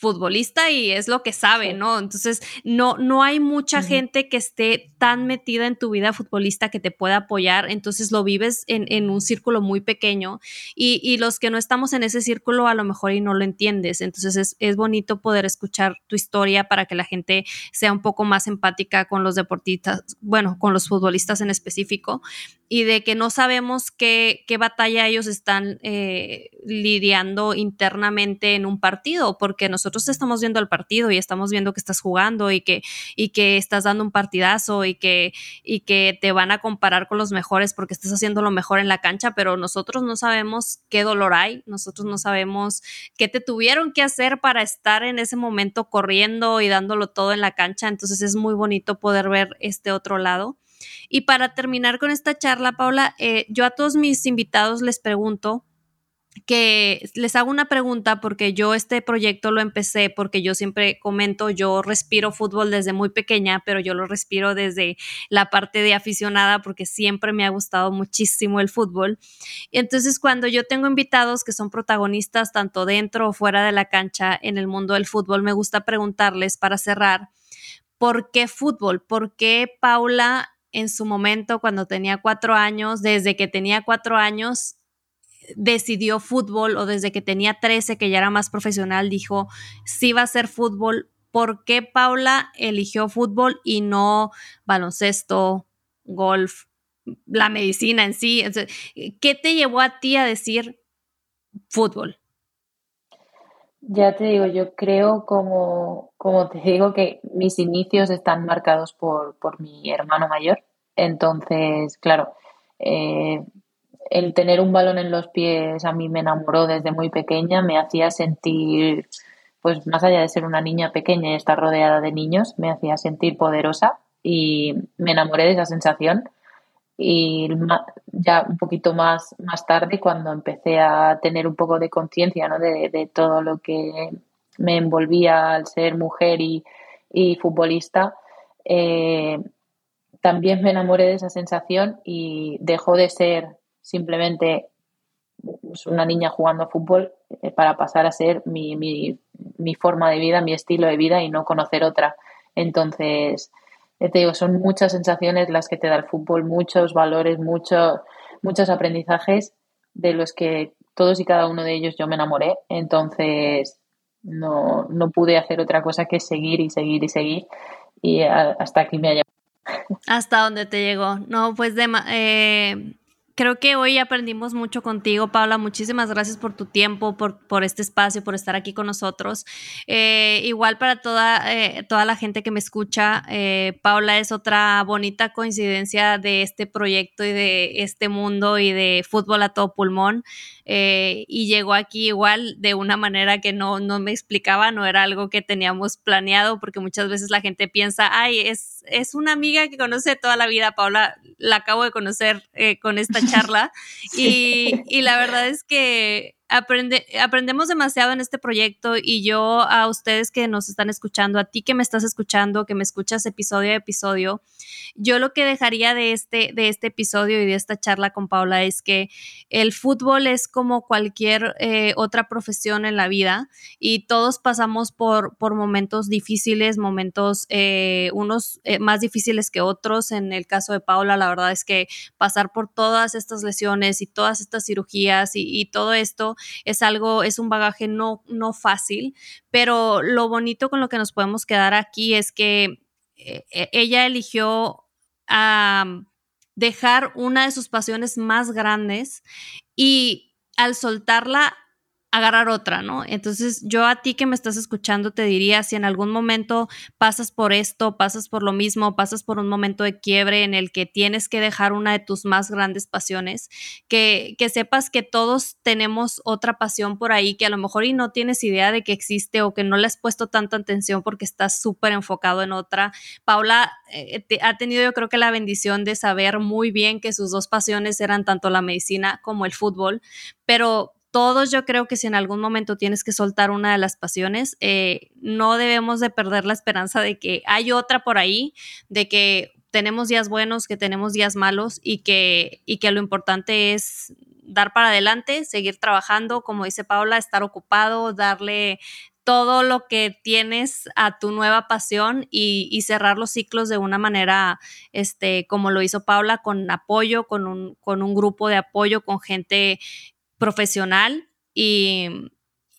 futbolista y es lo que sabe, ¿no? Entonces, no, no hay mucha gente que esté tan metida en tu vida futbolista que te pueda apoyar, entonces lo vives en, un círculo muy pequeño y, los que no estamos en ese círculo a lo mejor y no lo entiendes, entonces es, es, bonito poder escuchar tu historia para que la gente sea un poco más empática con los deportistas, bueno, con los futbolistas en específico. Y de que no sabemos qué, qué batalla ellos están eh, lidiando internamente en un partido, porque nosotros estamos viendo el partido y estamos viendo que estás jugando y que, y que estás dando un partidazo y que, y que te van a comparar con los mejores porque estás haciendo lo mejor en la cancha, pero nosotros no sabemos qué dolor hay, nosotros no sabemos qué te tuvieron que hacer para estar en ese momento corriendo y dándolo todo en la cancha, entonces es muy bonito poder ver este otro lado. Y para terminar con esta charla, Paula, eh, yo a todos mis invitados les pregunto que les hago una pregunta porque yo este proyecto lo empecé porque yo siempre comento, yo respiro fútbol desde muy pequeña, pero yo lo respiro desde la parte de aficionada porque siempre me ha gustado muchísimo el fútbol. Entonces, cuando yo tengo invitados que son protagonistas tanto dentro o fuera de la cancha en el mundo del fútbol, me gusta preguntarles para cerrar, ¿por qué fútbol? ¿Por qué Paula en su momento cuando tenía cuatro años, desde que tenía cuatro años, decidió fútbol o desde que tenía trece, que ya era más profesional, dijo, sí va a ser fútbol. ¿Por qué Paula eligió fútbol y no baloncesto, golf, la medicina en sí? ¿Qué te llevó a ti a decir fútbol? Ya te digo, yo creo como, como te digo que mis inicios están marcados por, por mi hermano mayor. Entonces, claro, eh, el tener un balón en los pies a mí me enamoró desde muy pequeña, me hacía sentir, pues más allá de ser una niña pequeña y estar rodeada de niños, me hacía sentir poderosa y me enamoré de esa sensación y ya un poquito más, más tarde, cuando empecé a tener un poco de conciencia ¿no? de, todo lo que me envolvía al ser mujer y, futbolista, eh, también me enamoré de esa sensación y dejó de ser simplemente pues, una niña jugando a fútbol eh, para pasar a ser mi, mi, mi forma de vida, mi estilo de vida y no conocer otra. Entonces, te digo, son muchas sensaciones las que te da el fútbol, muchos valores, muchos muchos aprendizajes de los que todos y cada uno de ellos yo me enamoré. Entonces, no, no pude hacer otra cosa que seguir y seguir y seguir y hasta aquí me ha llegado. Hasta donde te llegó. No, pues de, eh, creo que hoy aprendimos mucho contigo, Paula. Muchísimas gracias por tu tiempo, por, por este espacio, por estar aquí con nosotros. Eh, igual para toda, eh, toda la gente que me escucha, eh, Paula es otra bonita coincidencia de este proyecto y de este mundo y de fútbol a todo pulmón. y llegó aquí igual de una manera que no, no me explicaba, no era algo que teníamos planeado, porque muchas veces la gente piensa, ay, es, es una amiga que conoce toda la vida, Paula, la acabo de conocer con esta charla. Y, y la verdad es que aprende, aprendemos demasiado en este proyecto y yo a ustedes que nos están escuchando, a ti que me estás escuchando, que me escuchas episodio a episodio, yo lo que dejaría de este, de este episodio y de esta charla con Paula es que el fútbol es como cualquier eh, otra profesión en la vida y todos pasamos por, por momentos difíciles, momentos eh, unos eh, más difíciles que otros. En el caso de Paula, la verdad es que pasar por todas estas lesiones y todas estas cirugías y, y todo esto es algo, es un bagaje no, no fácil, pero lo bonito con lo que nos podemos quedar aquí es que eh, eh, ella eligió dejar una de sus pasiones más grandes y al soltarla agarrar otra, ¿no? Entonces yo a ti que me estás escuchando te diría, si en algún momento pasas por esto, pasas por lo mismo, pasas por un momento de quiebre en el que tienes que dejar una de tus más grandes pasiones, que, que sepas que todos tenemos otra pasión por ahí que a lo mejor y no tienes idea de que existe o que no le has puesto tanta atención porque estás súper enfocado en otra. Paula eh, ha tenido yo creo que la bendición de saber muy bien que sus dos pasiones eran tanto la medicina como el fútbol, pero todos yo creo que si en algún momento tienes que soltar una de las pasiones, eh, no debemos de perder la esperanza de que hay otra por ahí, de que tenemos días buenos, que tenemos días malos y que, y que lo importante es dar para adelante, seguir trabajando, como dice Paula, estar ocupado, darle todo lo que tienes a tu nueva pasión y, y, cerrar los ciclos de una manera, este, como lo hizo Paula, con apoyo, con un, con un grupo de apoyo, con gente profesional y,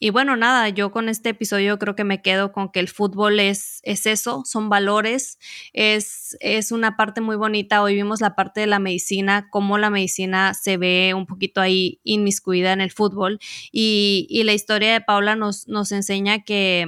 y bueno, nada, yo con este episodio creo que me quedo con que el fútbol es, es eso, son valores, es, es una parte muy bonita. Hoy vimos la parte de la medicina, cómo la medicina se ve un poquito ahí inmiscuida en el fútbol. Y, y la historia de Paula nos, nos enseña que,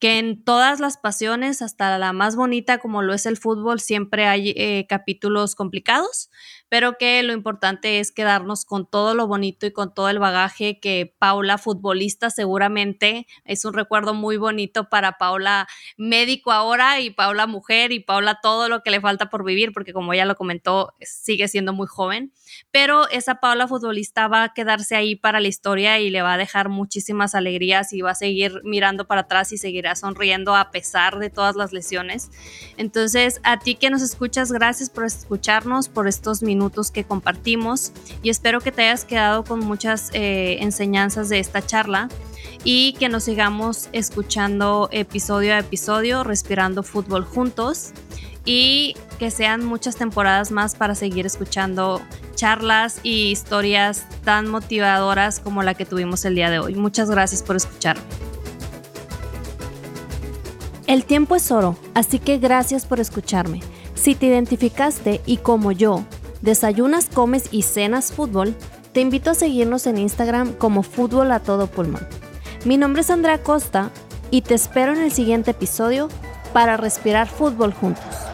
que en todas las pasiones, hasta la más bonita como lo es el fútbol, siempre hay eh, capítulos complicados, pero que lo importante es quedarnos con todo lo bonito y con todo el bagaje que Paula, futbolista, seguramente es un recuerdo muy bonito para Paula, médico ahora, y Paula, mujer, y Paula, todo lo que le falta por vivir, porque como ya lo comentó, sigue siendo muy joven, pero esa Paula futbolista va a quedarse ahí para la historia y le va a dejar muchísimas alegrías y va a seguir mirando para atrás y seguirá sonriendo a pesar de todas las lesiones. Entonces, a ti que nos escuchas, gracias por escucharnos, por estos que compartimos y espero que te hayas quedado con muchas eh, enseñanzas de esta charla y que nos sigamos escuchando episodio a episodio, respirando fútbol juntos y que sean muchas temporadas más para seguir escuchando charlas y historias tan motivadoras como la que tuvimos el día de hoy. Muchas gracias por escuchar. El tiempo es oro, así que gracias por escucharme. Si te identificaste y como yo, desayunas, comes y cenas fútbol, te invito a seguirnos en Instagram como Fútbol a Todo Pulmón. Mi nombre es Andrea Costa y te espero en el siguiente episodio para respirar fútbol juntos.